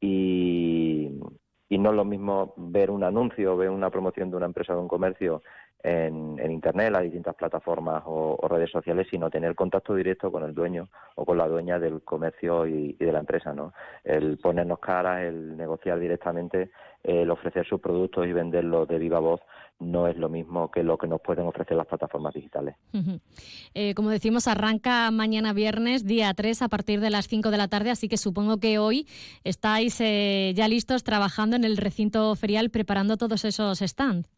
y, y no es lo mismo ver un anuncio, ver una promoción de una empresa o de un comercio en, Internet, las distintas plataformas o, redes sociales, sino tener contacto directo con el dueño o con la dueña del comercio y, de la empresa. ¿no? El ponernos caras, el negociar directamente, el ofrecer sus productos y venderlos de viva voz no es lo mismo que lo que nos pueden ofrecer las plataformas digitales. Eh, como decimos, arranca mañana viernes, día 3, a partir de las 5 de la tarde, así que supongo que hoy estáis eh, ya listos trabajando en el recinto ferial preparando todos esos stands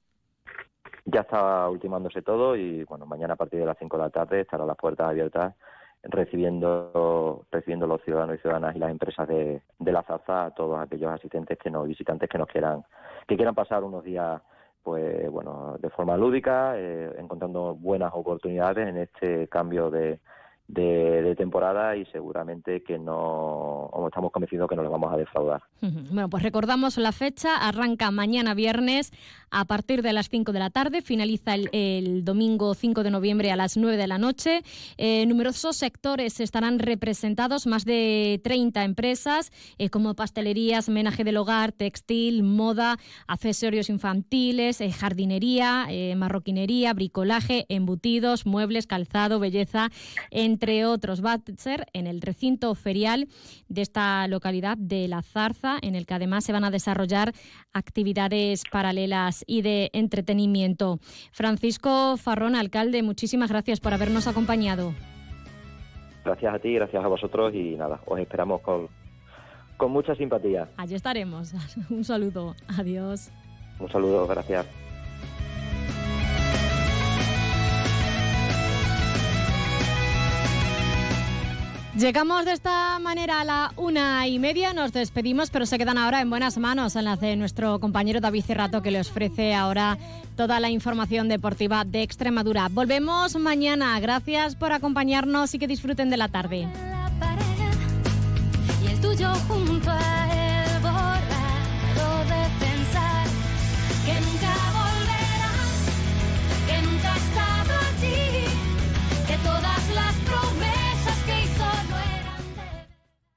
ya está ultimándose todo y bueno, mañana a partir de las 5 de la tarde estarán las puertas abiertas recibiendo recibiendo los ciudadanos y ciudadanas y las empresas de, de la Zaza a todos aquellos asistentes que no visitantes que nos quieran que quieran pasar unos días pues bueno de forma lúdica eh, encontrando buenas oportunidades en este cambio de, de, temporada y seguramente que no, estamos convencidos que no le vamos a defraudar. Bueno, pues recordamos la fecha, arranca mañana viernes a partir de las 5 de la tarde, finaliza el, domingo 5 de noviembre a las 9 de la noche. Eh, numerosos sectores estarán representados, más de 30 empresas, eh, como pastelerías, menaje del hogar, textil, moda, accesorios infantiles, eh, jardinería, marroquinería, bricolaje, embutidos, muebles, calzado, belleza, en entre otros. Va a ser en el recinto ferial de esta localidad de La Zarza, en el que además se van a desarrollar actividades paralelas y de entretenimiento. Francisco Farrón, alcalde, muchísimas gracias por habernos acompañado. Gracias a ti, gracias a vosotros y nada, os esperamos con, con mucha simpatía. Allí estaremos. Un saludo. Adiós. Un saludo, gracias. Llegamos de esta manera a la una y media, nos despedimos, pero se quedan ahora en buenas manos en las de nuestro compañero David Cerrato, que le ofrece ahora toda la información deportiva de Extremadura. Volvemos mañana, gracias por acompañarnos y que disfruten de la tarde.